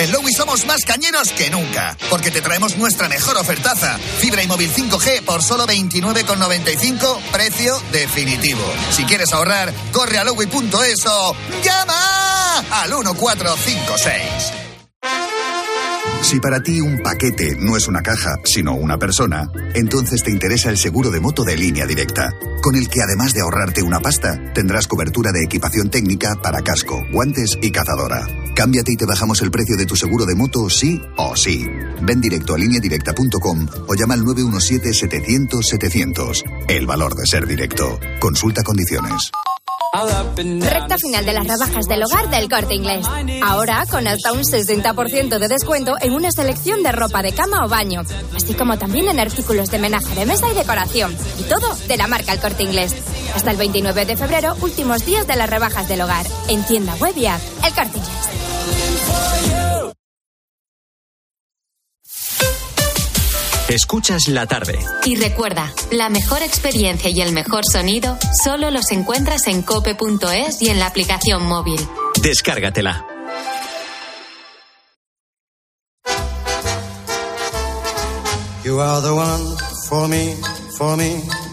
En Lowy somos más cañeros que nunca, porque te traemos nuestra mejor ofertaza. Fibra y móvil 5G por solo 29,95, precio definitivo. Si quieres ahorrar, corre a lowy.es o llama al 1456. Si para ti un paquete no es una caja, sino una persona, entonces te interesa el seguro de moto de línea directa, con el que además de ahorrarte una pasta, tendrás cobertura de equipación técnica para casco, guantes y cazadora. Cámbiate y te bajamos el precio de tu seguro de moto sí o sí. Ven directo a lineadirecta.com o llama al 917-700-700. El valor de ser directo. Consulta condiciones. Recta final de las rebajas del hogar del corte inglés. Ahora con hasta un 60% de descuento en una selección de ropa de cama o baño, así como también en artículos de menaje de mesa y decoración. Y todo de la marca El corte inglés. Hasta el 29 de febrero, últimos días de las rebajas del hogar. En tienda web y app. El corte inglés. Escuchas la tarde. Y recuerda, la mejor experiencia y el mejor sonido solo los encuentras en cope.es y en la aplicación móvil. Descárgatela. You are the one for me, for me.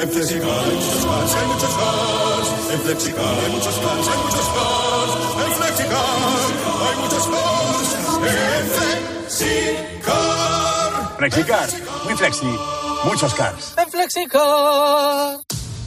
En Flexicar hay muchos cars, hay muchos cars. En Flexicar hay muchos cars, hay muchos cars. En Flexicar hay muchos cars. En Flexicar. Flexicar, muy flexi, muchos cars. En Flexicar.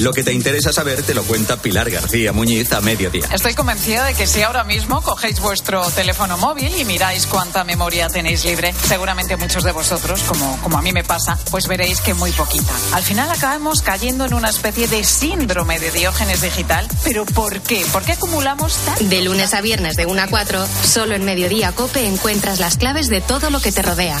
Lo que te interesa saber te lo cuenta Pilar García Muñiz a mediodía. Estoy convencida de que si ahora mismo cogéis vuestro teléfono móvil y miráis cuánta memoria tenéis libre, seguramente muchos de vosotros, como, como a mí me pasa, pues veréis que muy poquita. Al final acabamos cayendo en una especie de síndrome de diógenes digital. ¿Pero por qué? ¿Por qué acumulamos tanto? De lunes a viernes de 1 a 4, solo en Mediodía Cope encuentras las claves de todo lo que te rodea.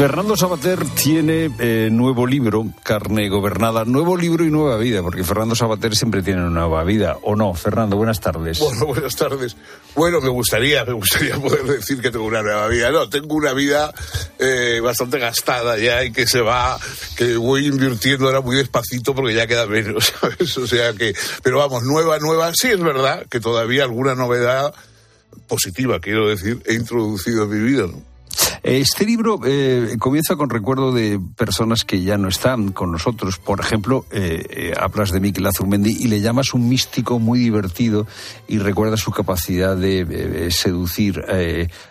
Fernando Sabater tiene eh, nuevo libro, Carne Gobernada, nuevo libro y nueva vida, porque Fernando Sabater siempre tiene una nueva vida, ¿o no? Fernando, buenas tardes. Bueno, buenas tardes. Bueno, me gustaría, me gustaría poder decir que tengo una nueva vida. No, tengo una vida eh, bastante gastada ya y que se va, que voy invirtiendo ahora muy despacito porque ya queda menos, ¿sabes? O sea que, pero vamos, nueva, nueva. Sí es verdad que todavía alguna novedad positiva, quiero decir, he introducido en mi vida, ¿no? Este libro eh, comienza con recuerdo de personas que ya no están con nosotros. Por ejemplo, eh, eh, hablas de Miquel Azurmendi y le llamas un místico muy divertido y recuerdas su capacidad de seducir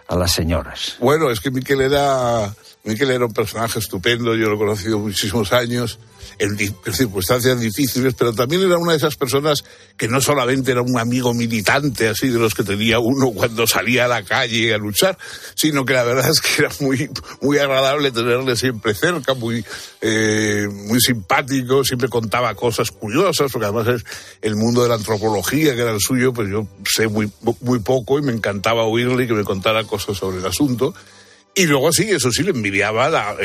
a las señoras. Bueno, es que Miquel era, Miquel era un personaje estupendo, yo lo he conocido muchísimos años en, circunstancias difíciles, pero también era una de esas personas que no solamente era un amigo militante, así de los que tenía uno cuando salía a la calle a luchar, sino que la verdad es que era muy, muy agradable tenerle siempre cerca, muy, eh, muy simpático, siempre contaba cosas curiosas, porque además es el mundo de la antropología, que era el suyo, pues yo sé muy, muy poco y me encantaba oírle y que me contara cosas sobre el asunto. Y luego sí, eso sí, le envidiaba la,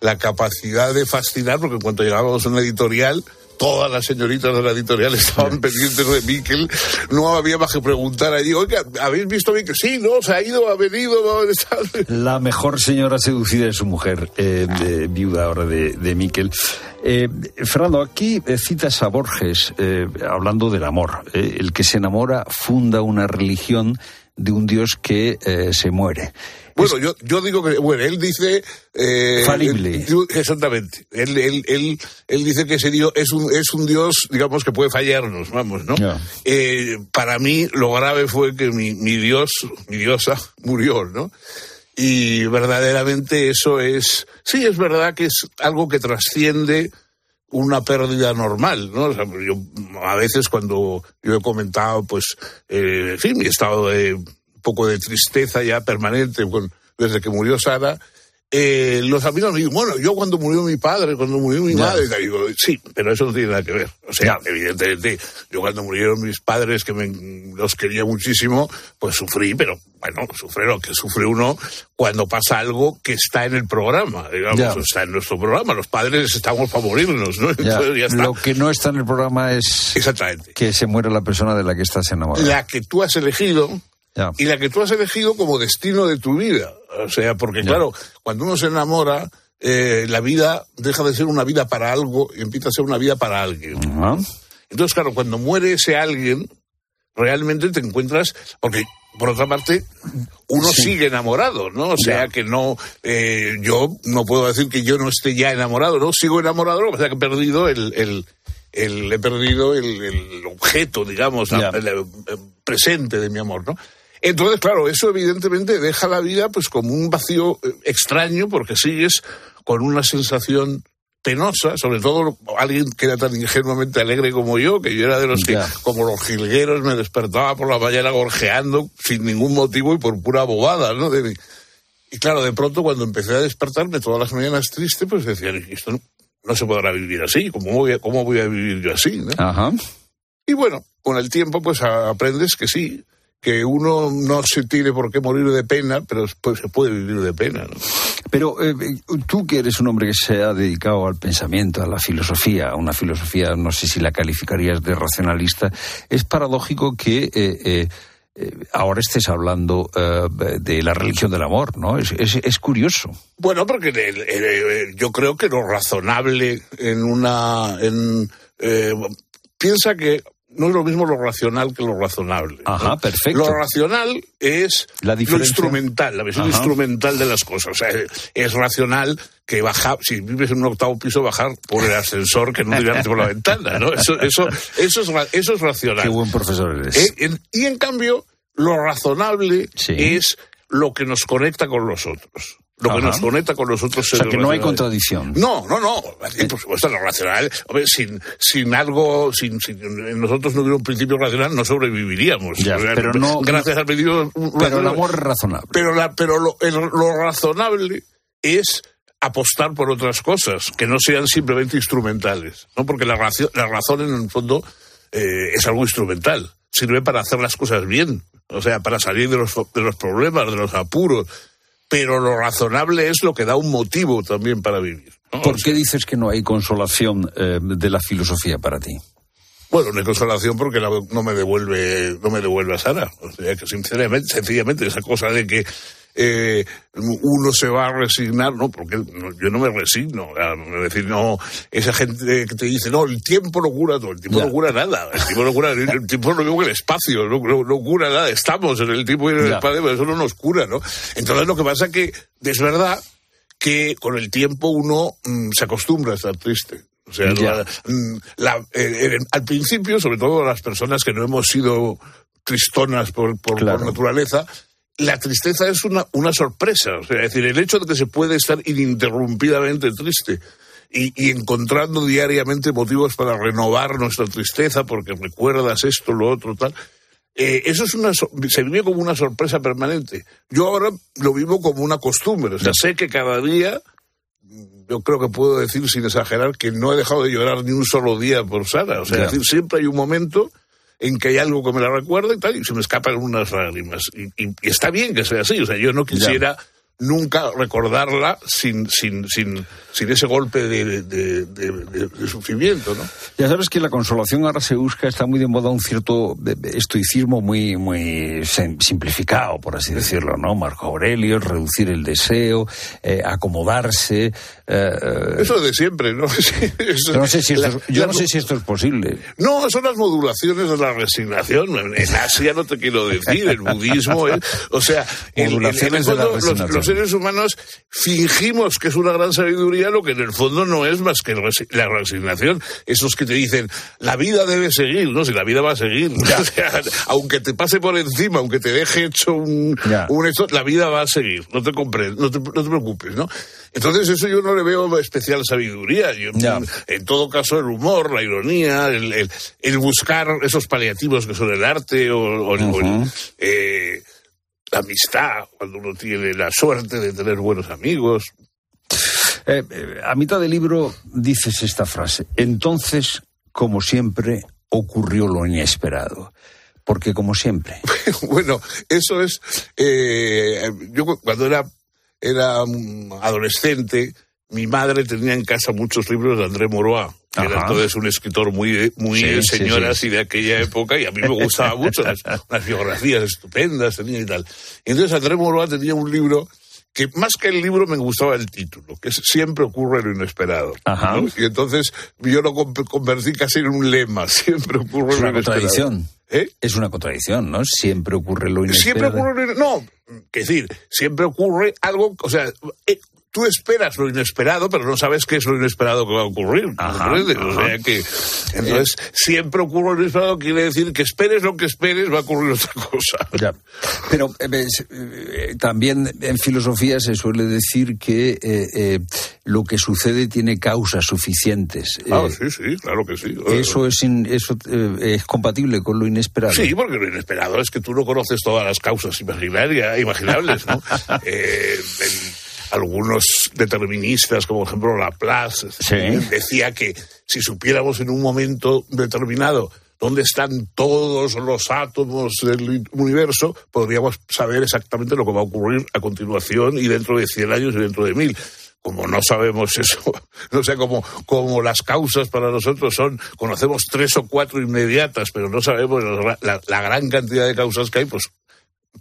la capacidad de fascinar, porque en cuanto llegábamos a una editorial, todas las señoritas de la editorial estaban pendientes de Miquel. No había más que preguntar allí, oiga, ¿habéis visto a Miquel? Sí, no, se ha ido, ha venido. La mejor señora seducida es su mujer, eh, viuda ahora de, de Miquel. Eh, Fernando, aquí eh, citas a Borges hablando del amor. el que se enamora funda una religión de un Dios que se muere. Bueno, yo, yo digo que, bueno, él dice... Eh, Falible. exactamente. Él, él, él, él, dice que ese Dios es un, es un Dios, digamos, que puede fallarnos, vamos, ¿no? Eh, para mí lo grave fue que mi, mi Dios, mi diosa, murió, ¿no? Y verdaderamente eso es, sí, es verdad que es algo que trasciende una pérdida normal, ¿no? O sea, yo a veces cuando yo he comentado, pues, eh, en fin, mi estado de poco de tristeza ya permanente desde que murió Sara, eh, los amigos me dicen, bueno, yo cuando murió mi padre, cuando murió mi madre, digo, sí, pero eso no tiene nada que ver. O sea, evidentemente, yo cuando murieron mis padres, que me, los quería muchísimo, pues sufrí, pero bueno, sufre lo que sufre uno cuando pasa algo que está en el programa, digamos, está en nuestro programa. Los padres estamos para morirnos, ¿no? Lo que no está en el programa es Exactamente. que se muera la persona de la que estás enamorado. La que tú has elegido, y la que tú has elegido como destino de tu vida. O sea, porque claro, cuando uno se enamora, eh, la vida deja de ser una vida para algo y empieza a ser una vida para alguien. Entonces, claro, cuando muere ese alguien, realmente te encuentras, porque por otra parte, uno sigue enamorado, ¿no? O sea que no, eh, yo no puedo decir que yo no esté ya enamorado, ¿no? Sigo enamorado, que pasa que he perdido el, el, el he perdido el, el objeto, digamos, el, presente de mi amor, ¿no? Entonces, claro, eso evidentemente deja la vida pues como un vacío eh, extraño porque sigues con una sensación penosa, sobre todo alguien que era tan ingenuamente alegre como yo, que yo era de los que, como los jilgueros, me despertaba por la mañana gorjeando sin ningún motivo y por pura bobada, ¿no? y claro, de pronto cuando empecé a despertarme todas las mañanas triste, pues decía, esto no, se podrá vivir así, ¿cómo voy a, cómo voy a vivir yo así? Ajá. Y bueno, con el tiempo pues aprendes que sí, que uno no se tiene por qué morir de pena, pero pues, se puede vivir de pena. ¿no? Pero eh, tú que eres un hombre que se ha dedicado al pensamiento, a la filosofía, una filosofía, no sé si la calificarías de racionalista, es paradójico que... Eh, eh, ahora estés hablando de la religión del amor, ¿no? Es, es, curioso. Bueno, porque yo creo que lo razonable en una... En, piensa que no es lo mismo lo racional que lo razonable. Ajá, perfecto. Lo racional es lo instrumental, la versión instrumental de las cosas. O sea, es racional que bajar, si vives en un octavo piso, bajar por el ascensor que no tirarte por la ventana, ¿no? Eso, eso, eso, es, eso es racional. Qué buen profesor eres. Eh, y en cambio, lo razonable es lo que nos conecta con los otros lo que nos conecta con los otros seres. O sea, que no hay contradicción. No, no, no. Por supuesto, lo racional. Hombre, sin, sin algo, sin, sin nosotros no hubiera un principio racional, no sobreviviríamos. pero no, gracias al principio Pero el amor es razonable. Pero, la, pero lo, lo razonable es apostar por otras cosas, que no sean simplemente instrumentales. ¿no? Porque la, razón, la razón, en el fondo, eh, es algo instrumental. Sirve para hacer las cosas bien. O sea, para salir de los, de los problemas, de los apuros pero lo razonable es lo que da un motivo también para vivir. ¿Por qué dices que no hay consolación eh, de la filosofía para ti? Bueno, no hay consolación porque no me devuelve, no me devuelve a Sara. O sea que sinceramente, sencillamente esa cosa de que eh, uno se va a resignar, no, porque yo no me resigno. Es decir, no, esa gente que te dice, no, el tiempo no cura todo, el tiempo no cura nada, el tiempo no cura, el tiempo no que el espacio, no, no, cura nada, estamos en el tiempo y en el espacio, pero eso no nos cura, ¿no? Entonces lo que pasa es que es verdad que con el tiempo uno mm, se acostumbra a estar triste. O sea, mm, al principio, sobre todo las personas que no hemos sido tristonas por, por naturaleza, la tristeza es una, una sorpresa. O sea, es decir, el hecho de que se puede estar ininterrumpidamente triste y, encontrando diariamente motivos para renovar nuestra tristeza porque recuerdas esto, lo otro, tal. Eh, eso es una, se vive como una sorpresa permanente. Yo ahora lo vivo como una costumbre. O sea, sé que cada día, yo creo que puedo decir sin exagerar que no he dejado de llorar ni un solo día por Sara. O sea, decir, siempre hay un momento en que hay algo que me la recuerda y tal, y se me escapan unas lágrimas. Y, está bien que sea así, o sea, yo no quisiera nunca recordarla sin, sin, sin, sin ese golpe de, de, sufrimiento, ¿no? Ya sabes que la consolación ahora se busca, está muy de moda un cierto estoicismo muy, muy simplificado, por así decirlo, ¿no? Marco Aurelio, reducir el deseo, eh, acomodarse. Eh, Eso de siempre, ¿no? yo no sé si esto, yo no sé si esto es posible. No, son las modulaciones de la resignación. En Asia no te quiero decir, el budismo, o sea, la resignación los seres humanos fingimos que es una gran sabiduría lo que en el fondo no es más que la resignación. Esos que te dicen, la vida debe seguir, ¿no? Si la vida va a seguir. aunque te pase por encima, aunque te deje hecho un, un hecho, la vida va a seguir. No te, compres, no te, no te preocupes, ¿no? Entonces eso yo no le veo especial sabiduría. en todo caso el humor, la ironía, el, el, buscar esos paliativos que son el arte o, eh, la amistad, cuando uno tiene la suerte de tener buenos amigos. Eh, eh, a mitad del libro dices esta frase. Entonces, como siempre, ocurrió lo inesperado. Porque como siempre. bueno, eso es. Eh, yo cuando era, era adolescente, mi madre tenía en casa muchos libros de André Morois. Que era entonces un escritor muy, muy señoras y de aquella época, y a mí me gustaba mucho, las, biografías estupendas tenía y tal. Y entonces André Morois tenía un libro que más que el libro me gustaba el título, que siempre ocurre lo inesperado. Y entonces yo lo convertí casi en un lema, siempre ocurre lo inesperado. Es una contradicción. ¿Eh? Es una contradicción, ¿no? Siempre ocurre lo inesperado. Siempre ocurre lo No, es decir, siempre ocurre algo, o sea, eh, tú esperas lo inesperado, pero no sabes qué es lo inesperado que va a ocurrir. O sea que, entonces, siempre ocurre lo inesperado, quiere decir que esperes lo que esperes, va a ocurrir otra cosa. Ya. Pero eh, eh, también en filosofía se suele decir que eh, lo que sucede tiene causas suficientes. Ah, sí, sí, claro que sí. Eso es, eso, es compatible con lo inesperado. Sí, porque lo inesperado es que tú no conoces todas las causas imaginables, ¿no? algunos deterministas, como por ejemplo Laplace, decía que si supiéramos en un momento determinado dónde están todos los átomos del universo, podríamos saber exactamente lo que va a ocurrir a continuación y dentro de 100 años y dentro de mil. Como no sabemos eso, no sé, como, como las causas para nosotros son, conocemos tres o cuatro inmediatas, pero no sabemos la, la gran cantidad de causas que hay, pues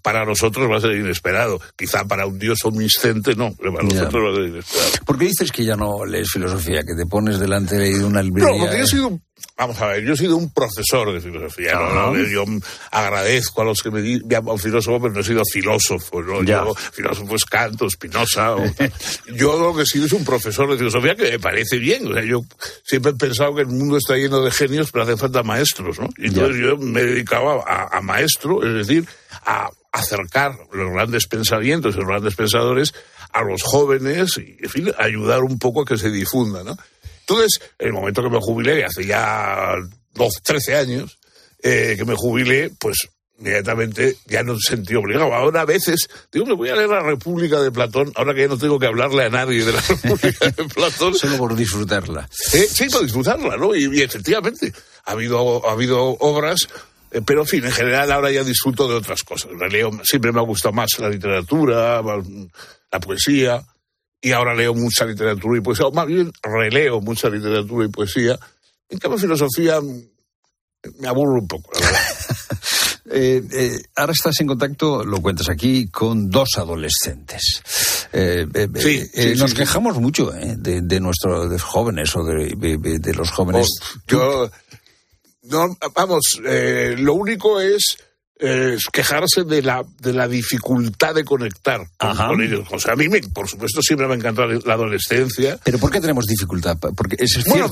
para nosotros va a ser inesperado. Quizá para un dios omnisciente no, pero para nosotros va a ser inesperado. ¿Por qué dices que ya no lees filosofía, que te pones delante de una librería? No, porque yo he sido, vamos a ver, yo he sido un profesor de filosofía. ¿no? Yo agradezco a los que me llaman filósofo, pero no he sido filósofo. ¿no? Yo, filósofo es Kant o Spinoza. yo lo que he sido es un profesor de filosofía que me parece bien. O sea, yo siempre he pensado que el mundo está lleno de genios, pero hace falta maestros. ¿no? Y entonces yo me dedicaba a, a maestro, es decir, a acercar los grandes pensamientos y los grandes pensadores a los jóvenes y, en fin, ayudar un poco a que se difunda, ¿no? Entonces, en el momento que me jubilé, hace ya 12, 13 años eh, que me jubilé, pues inmediatamente ya no sentí obligado. Ahora a veces digo, me voy a leer la República de Platón, ahora que ya no tengo que hablarle a nadie de la República de Platón. Solo por disfrutarla. Eh, sí, por disfrutarla, ¿no? Y, y, efectivamente, ha habido, ha habido obras pero, en fin, en general ahora ya disfruto de otras cosas. Leo, siempre me ha gustado más la literatura, la poesía, y ahora leo mucha literatura y poesía, o más bien releo mucha literatura y poesía. En cambio, filosofía me aburro un poco, la verdad. Eh, eh, ahora estás en contacto, lo cuentas aquí, con dos adolescentes. Eh, sí, nos quejamos mucho de, nuestros jóvenes o de, los jóvenes. Oh, yo, no, vamos, lo único es es quejarse de la, de la dificultad de conectar con, ellos. O sea, a mí, me, por supuesto, siempre me ha encantado la adolescencia. ¿Pero por qué tenemos dificultad? Porque es bueno,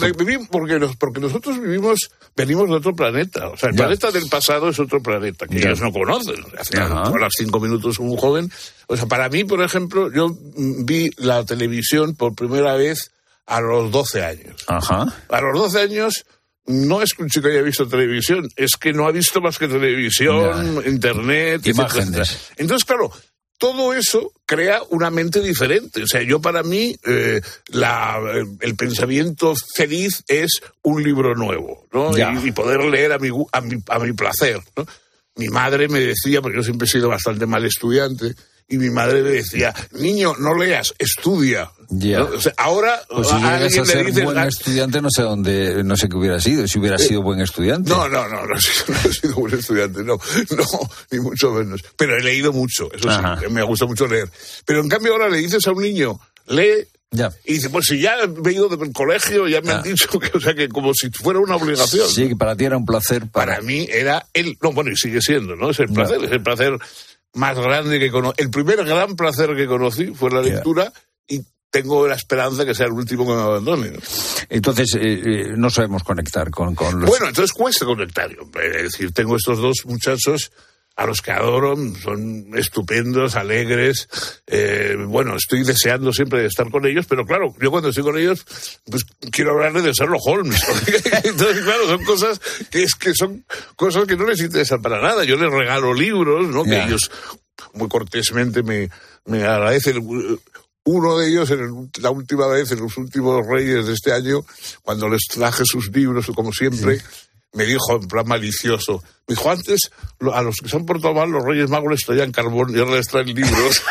porque, porque nosotros vivimos, venimos de otro planeta. O sea, el planeta del pasado es otro planeta que ellos no conocen. Hace a las cinco minutos un joven. O sea, para mí, por ejemplo, yo vi la televisión por primera vez a los 12 años. Ajá. A los 12 años no es que un chico haya visto televisión, es que no ha visto más que televisión, internet, imágenes. Entonces, claro, todo eso crea una mente diferente. O sea, yo para mí eh, la, el pensamiento feliz es un libro nuevo, ¿no? Y, poder leer a mi, a mi, a mi placer, ¿no? Mi madre me decía, porque yo siempre he sido bastante mal estudiante, y mi madre me decía, niño, no leas, estudia. ahora pues si a alguien a ser le dice, buen estudiante no sé dónde, no sé qué hubiera sido, si hubiera eh, sido buen estudiante. No, no, no, no, he sido buen estudiante, no, no, ni mucho menos. Pero he leído mucho, eso sí, me gusta mucho leer. Pero en cambio ahora le dices a un niño, lee ya. Y dice, pues si ya he ido del colegio, ya me han dicho que, o sea, que como si fuera una obligación. Sí, que para ti era un placer. Para, mí era el, no, bueno, y sigue siendo, ¿no? Es el placer, es el placer más grande que conocí. El primer gran placer que conocí fue la lectura y tengo la esperanza que sea el último que me abandone. Entonces, eh, eh, no sabemos conectar con, con los... Bueno, entonces cuesta conectar. Es decir, tengo estos dos muchachos a los que adoro, son estupendos, alegres. Eh, bueno, estoy deseando siempre estar con ellos, pero claro, yo cuando estoy con ellos, pues quiero hablarles de Sherlock Holmes. Entonces, claro, son cosas que es que son cosas que no les interesan para nada. Yo les regalo libros, ¿no? Que ellos muy cortésmente me, me agradecen. Uno de ellos, en la última vez, en los últimos Reyes de este año, cuando les traje sus libros, como siempre, me dijo en plan malicioso, me dijo, antes a los que se han mal los Reyes Magos les traían carbón y ahora les traen libros.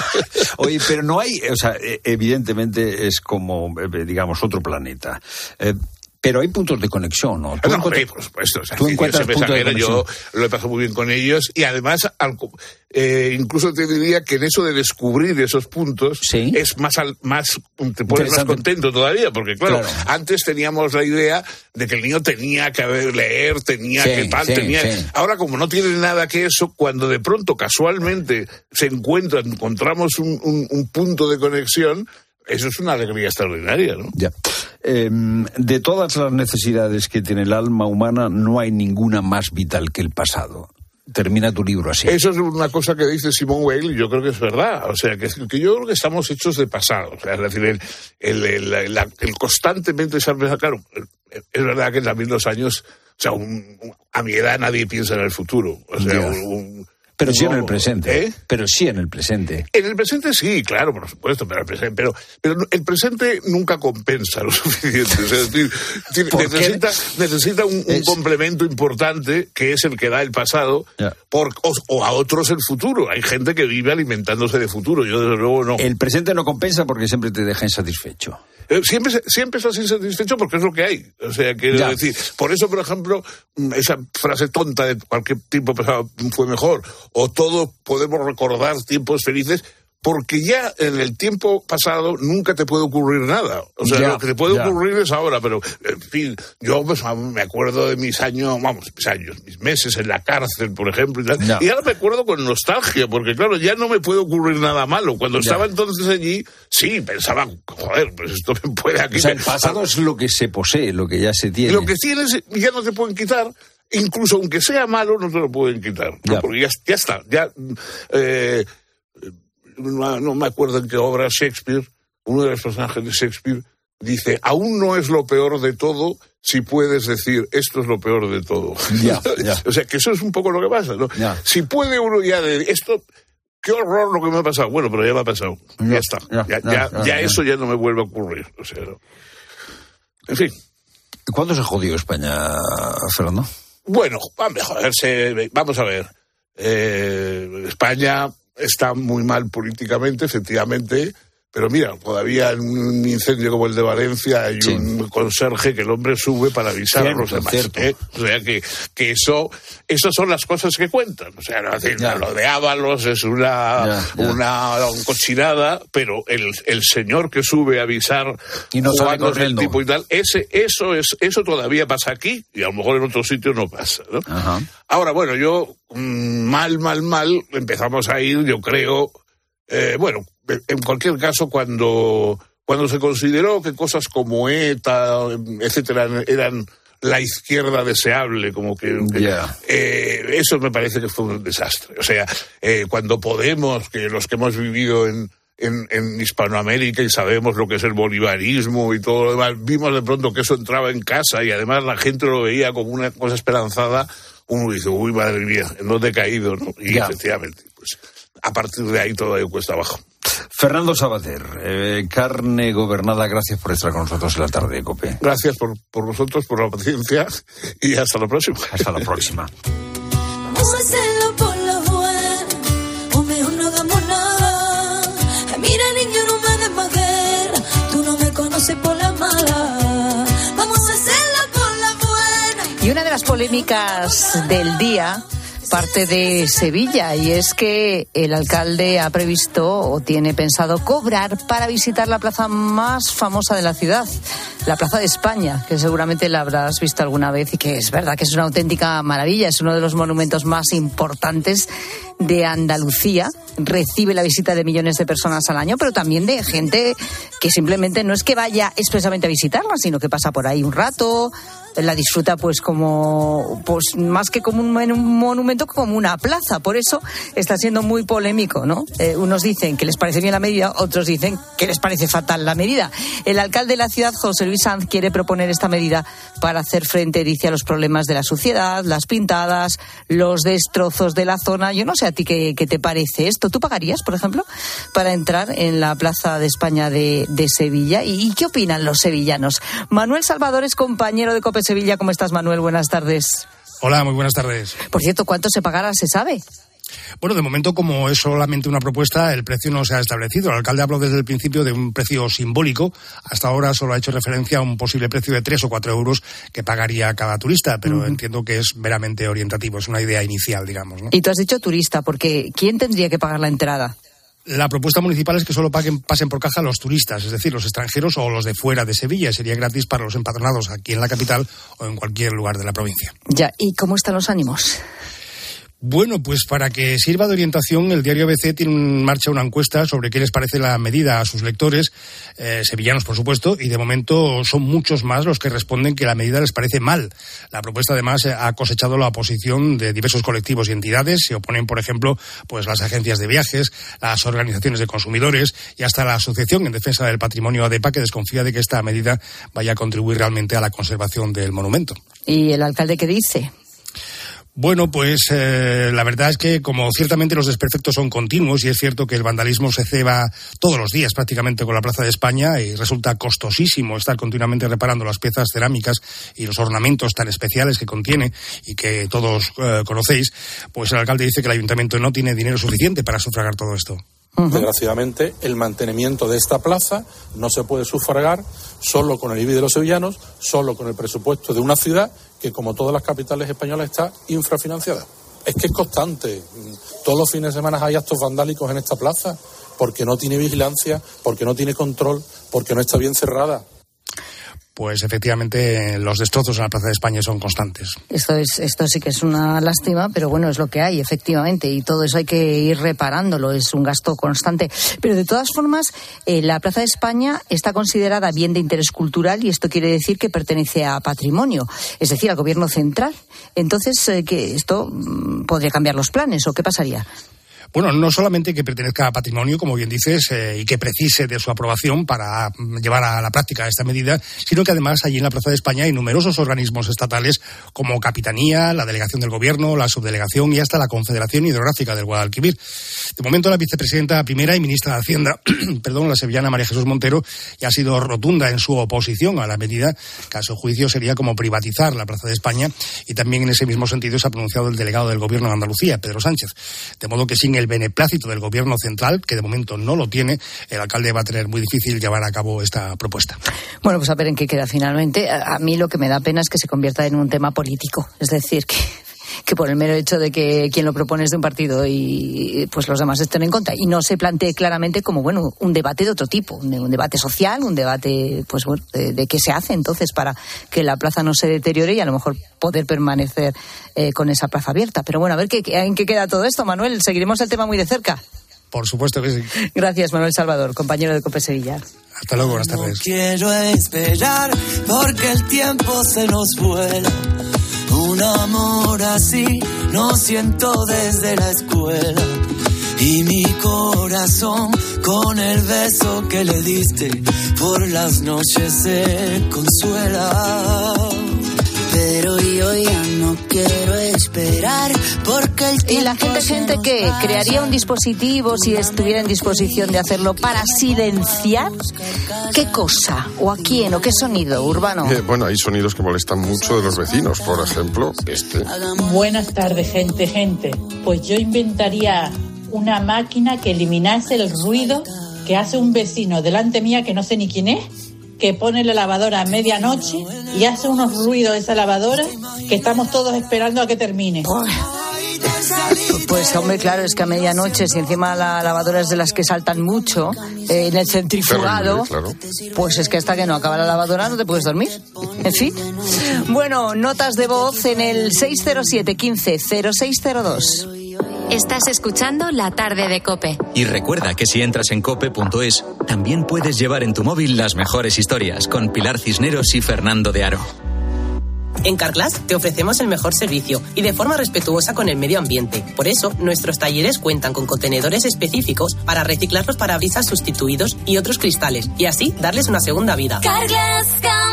Oye, pero no hay, o sea, e, evidentemente es como, eh, digamos, otro planeta. Eh, pero hay puntos de conexión, ¿no? ¿Tú no, por supuesto. ¿tú encuentras puntos de Yo lo he pasado muy bien con ellos y además, eh, incluso te diría que en eso de descubrir esos puntos es más, más te pones más contento todavía, porque claro, antes teníamos la idea de que el niño tenía que leer, tenía que tal, tenía. Ahora, como no tiene nada que eso, cuando de pronto casualmente se encuentra, encontramos un, un punto de conexión, eso es una alegría extraordinaria, ¿no? Ya. Em, de todas las necesidades que tiene el alma humana, no hay ninguna más vital que el pasado. Termina tu libro así. Eso es una cosa que dice Simón Weil y yo creo que es verdad. O sea, que, que, yo creo que estamos hechos de pasado. O sea, es decir, el, el, el, constantemente claro, es verdad que también los años, o sea, a mi edad nadie piensa en el futuro. O sea, un, pero sí en el presente. ¿eh? Pero sí en el presente. En el presente sí, claro, por supuesto, pero el presente, pero, pero el presente nunca compensa lo suficiente. es decir, necesita, necesita un, complemento importante que es el que da el pasado por, o, a otros el futuro. Hay gente que vive alimentándose de futuro, yo desde luego no. El presente no compensa porque siempre te deja insatisfecho. Eh, siempre, siempre estás insatisfecho porque es lo que hay. O sea, quiero decir, por eso, por ejemplo, mm, esa frase tonta de cualquier tiempo pasado fue mejor, o todos podemos recordar tiempos felices, porque ya en el tiempo pasado nunca te puede ocurrir nada. O sea, lo que te puede ocurrir es ahora, pero, en fin, yo pues, me acuerdo de mis años, vamos, mis años, mis meses en la cárcel, por ejemplo, y, ahora me acuerdo con nostalgia, porque claro, ya no me puede ocurrir nada malo. Cuando estaba entonces allí, sí, pensaba, joder, pues esto me puede aquí... O sea, el pasado es lo que se posee, lo que ya se tiene. Lo que tienes ya no te pueden quitar, incluso aunque sea malo, no te lo pueden quitar. Porque ya, está, ya... Eh, no, me acuerdo en qué obra Shakespeare, uno de los personajes de Shakespeare, dice, aún no es lo peor de todo si puedes decir, esto es lo peor de todo. o sea, que eso es un poco lo que pasa, ¿no? Si puede uno ya de esto, qué horror lo que me ha pasado. Bueno, pero ya me ha pasado. Ya, está. Ya, eso ya no me vuelve a ocurrir. O sea, En fin. ¿Cuándo se jodió España, Fernando? Bueno, vamos a ver. Eh, España está muy mal políticamente, efectivamente pero mira, todavía en un incendio como el de Valencia hay un conserje que el hombre sube para avisar a los demás. ¿eh? O sea que, que eso, esas son las cosas que cuentan. O sea, lo de Ábalos es una, una cochinada, pero el, el señor que sube a avisar y no sabe el tipo y tal, ese, eso es, eso todavía pasa aquí y a lo mejor en otros sitios no pasa. ¿no? Ahora, bueno, yo mm, mal, mal, mal empezamos a ir, yo creo, eh, bueno, en cualquier caso, cuando, cuando se consideró que cosas como ETA, etcétera, eran la izquierda deseable, como que, eh, eso me parece que fue un desastre. O sea, eh, cuando Podemos, que los que hemos vivido en, en, Hispanoamérica y sabemos lo que es el bolivarismo y todo lo demás, vimos de pronto que eso entraba en casa y además la gente lo veía como una cosa esperanzada, uno dice, uy, madre mía, ¿en dónde he caído? ¿no? Y efectivamente, pues a partir de ahí todo cuesta abajo. Fernando Sabater, eh, carne gobernada, gracias por estar con nosotros en la tarde, Cope. Gracias por, por vosotros, por la paciencia y hasta la próxima. Hasta la próxima. Y una de las polémicas del día parte de Sevilla y es que el alcalde ha previsto o tiene pensado cobrar para visitar la plaza más famosa de la ciudad, la Plaza de España, que seguramente la habrás visto alguna vez y que es verdad que es una auténtica maravilla, es uno de los monumentos más importantes de Andalucía. Recibe la visita de millones de personas al año, pero también de gente que simplemente no es que vaya expresamente a visitarla, sino que pasa por ahí un rato, la disfruta pues como pues más que como un, monumento como una plaza. Por eso está siendo muy polémico no eh, unos dicen que les parece bien la medida otros dicen que les parece fatal la medida. El alcalde de la ciudad José Luis Sanz quiere proponer esta medida para hacer frente dice a los problemas de la suciedad las pintadas los destrozos de la zona. Yo no sé a ti qué, te parece esto. Tú pagarías por ejemplo para entrar en la plaza de España de, Sevilla ¿Y, ¿Y, qué opinan los sevillanos Manuel Salvador es compañero de Sevilla. ¿Cómo estás, Manuel? Buenas tardes. Hola, muy buenas tardes. Por cierto, ¿cuánto se pagará? ¿Se sabe? Bueno, de momento, como es solamente una propuesta, el precio no se ha establecido. El alcalde habló desde el principio de un precio simbólico. Hasta ahora solo ha hecho referencia a un posible precio de tres o cuatro euros que pagaría cada turista, pero entiendo que es meramente orientativo. Es una idea inicial, digamos. Y tú has dicho turista, porque ¿quién tendría que pagar la entrada? La propuesta municipal es que solo paguen, pasen por caja los turistas, es decir, los extranjeros o los de fuera de Sevilla. Sería gratis para los empadronados aquí en la capital o en cualquier lugar de la provincia. Ya, ¿y cómo están los ánimos? Bueno, pues para que sirva de orientación, el diario ABC tiene en marcha una encuesta sobre qué les parece la medida a sus lectores, eh, sevillanos por supuesto, y de momento son muchos más los que responden que la medida les parece mal. La propuesta además ha cosechado la oposición de diversos colectivos y entidades. Se oponen, por ejemplo, pues las agencias de viajes, las organizaciones de consumidores y hasta la Asociación en Defensa del Patrimonio ADEPA que desconfía de que esta medida vaya a contribuir realmente a la conservación del monumento. ¿Y el alcalde qué dice? Bueno, pues eh, la verdad es que como ciertamente los desperfectos son continuos y es cierto que el vandalismo se ceba todos los días prácticamente con la Plaza de España y resulta costosísimo estar continuamente reparando las piezas cerámicas y los ornamentos tan especiales que contiene y que todos eh, conocéis, pues el alcalde dice que el ayuntamiento no tiene dinero suficiente para sufragar todo esto. Desgraciadamente, el mantenimiento de esta plaza no se puede sufragar solo con el IBI de los sevillanos, solo con el presupuesto de una ciudad que, como todas las capitales españolas, está infrafinanciada. Es que es constante. Todos los fines de semana hay actos vandálicos en esta plaza porque no tiene vigilancia, porque no tiene control, porque no está bien cerrada pues efectivamente los destrozos en la Plaza de España son constantes. Esto, es, esto sí que es una lástima, pero bueno, es lo que hay, efectivamente, y todo eso hay que ir reparándolo, es un gasto constante. Pero de todas formas, eh, la Plaza de España está considerada bien de interés cultural y esto quiere decir que pertenece a patrimonio, es decir, al gobierno central. Entonces, eh, ¿que ¿esto mm, podría cambiar los planes o qué pasaría? Bueno, no solamente que pertenezca a patrimonio, como bien dices, eh, y que precise de su aprobación para mm, llevar a la práctica esta medida, sino que además allí en la Plaza de España hay numerosos organismos estatales como Capitanía, la Delegación del Gobierno, la Subdelegación y hasta la Confederación Hidrográfica del Guadalquivir. De momento, la vicepresidenta primera y ministra de Hacienda, perdón, la sevillana María Jesús Montero, ya ha sido rotunda en su oposición a la medida, que a su juicio sería como privatizar la Plaza de España, y también en ese mismo sentido se ha pronunciado el delegado del Gobierno de Andalucía, Pedro Sánchez. De modo que sin el beneplácito del Gobierno central, que de momento no lo tiene, el alcalde va a tener muy difícil llevar a cabo esta propuesta. Bueno, pues a ver en qué queda finalmente. A, a mí lo que me da pena es que se convierta en un tema político. Es decir, que que por el mero hecho de que quien lo propone es de un partido y pues los demás estén en contra y no se plantee claramente como bueno un debate de otro tipo un, un debate social un debate pues bueno de, de, qué se hace entonces para que la plaza no se deteriore y a lo mejor poder permanecer eh, con esa plaza abierta pero bueno a ver qué, en qué queda todo esto Manuel seguiremos el tema muy de cerca por supuesto que sí. Gracias, Manuel Salvador, compañero de Cope Sevilla. Hasta luego, buenas tardes. No quiero esperar porque el tiempo se nos vuela. Un amor así no siento desde la escuela. Y mi corazón con el beso que le diste por las noches se consuela. Pero yo ya no quiero esperar porque el Y la gente, gente que crearía un dispositivo si estuviera en disposición de hacerlo para silenciar qué cosa o a quién o qué sonido urbano. Eh, bueno, hay sonidos que molestan mucho de los vecinos, por ejemplo, este. Buenas tardes, gente, gente. Pues yo inventaría una máquina que eliminase el ruido que hace un vecino delante mía que no sé ni quién es que pone la lavadora a medianoche y hace unos ruidos esa lavadora que estamos todos esperando a que termine. Pues hombre, claro, es que a medianoche, si encima la lavadora es de las que saltan mucho eh, en el centrifugado, claro. pues es que hasta que no acaba la lavadora no te puedes dormir. En fin. Bueno, notas de voz en el 607 15 0602. Estás escuchando La Tarde de Cope. Y recuerda que si entras en cope.es, también puedes llevar en tu móvil las mejores historias con Pilar Cisneros y Fernando de Aro. En Carglass te ofrecemos el mejor servicio y de forma respetuosa con el medio ambiente. Por eso, nuestros talleres cuentan con contenedores específicos para reciclar los parabrisas sustituidos y otros cristales y así darles una segunda vida. Carglass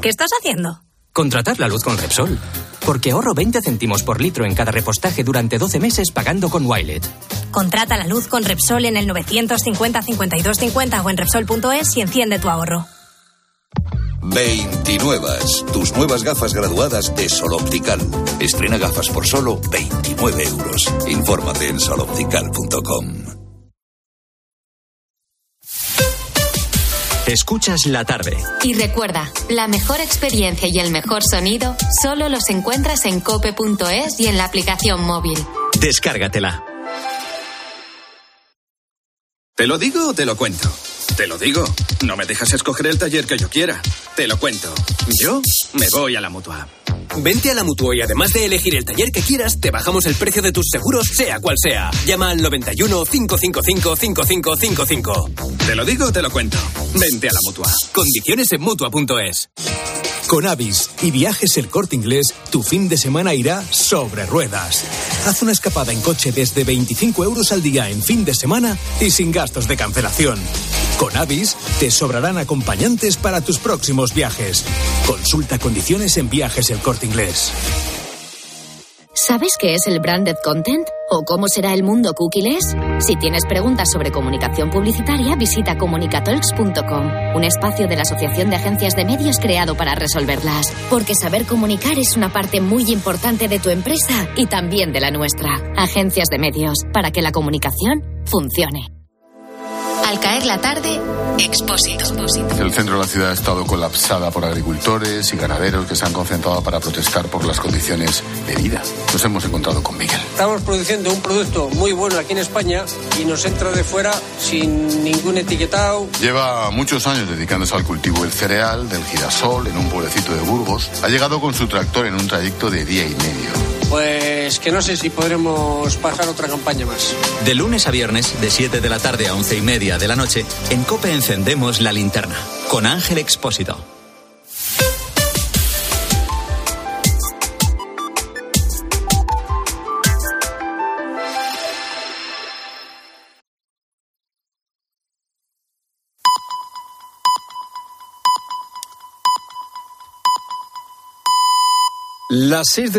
qué estás haciendo? Contratar la luz con Repsol. Porque ahorro 20 céntimos por litro en cada repostaje durante 12 meses pagando con Wilet. Contrata la luz con Repsol en el 950 52 50 o en Repsol.es y enciende tu ahorro. 29. Tus nuevas gafas graduadas de Sol Optical. Estrena gafas por solo 29 euros. Infórmate en soloptical.com. Escuchas la tarde. Y recuerda, la mejor experiencia y el mejor sonido solo los encuentras en cope.es y en la aplicación móvil. Descárgatela. ¿Te lo digo o te lo cuento? Te lo digo. No me dejas escoger el taller que yo quiera. Te lo cuento. Yo me voy a la mutua. Vente a la mutua y además de elegir el taller que quieras, te bajamos el precio de tus seguros, sea cual sea. Llama al 91 555 5555. Te lo digo te lo cuento. Vente a la mutua. Condiciones en mutua.es. Con Avis y Viajes El Corte Inglés, tu fin de semana irá sobre ruedas. Haz una escapada en coche desde 25 euros al día en fin de semana y sin gastos de cancelación. Con Avis te sobrarán acompañantes para tus próximos viajes. Consulta condiciones en Viajes El Corte Inglés. ¿Sabes qué es el branded content? ¿O cómo será el mundo cookies? Si tienes preguntas sobre comunicación publicitaria, visita comunicatalks.com, un espacio de la Asociación de Agencias de Medios creado para resolverlas. Porque saber comunicar es una parte muy importante de tu empresa y también de la nuestra. Agencias de Medios, para que la comunicación funcione. Al caer la tarde, Expósito. El centro de la ciudad ha estado colapsada por agricultores y ganaderos que se han concentrado para protestar por las condiciones de vida. Nos hemos encontrado con Miguel. Estamos produciendo un producto muy bueno aquí en España y nos entra de fuera sin ningún etiquetado. Lleva muchos años dedicándose al cultivo del cereal, del girasol, en un pueblecito de Burgos. Ha llegado con su tractor en un trayecto de día y medio. Pues que no sé si podremos pasar otra campaña más. De lunes a viernes, de 7 de la tarde a 11 y media de la noche, en COPE encendemos la linterna. Con Ángel Expósito. Las 6 de la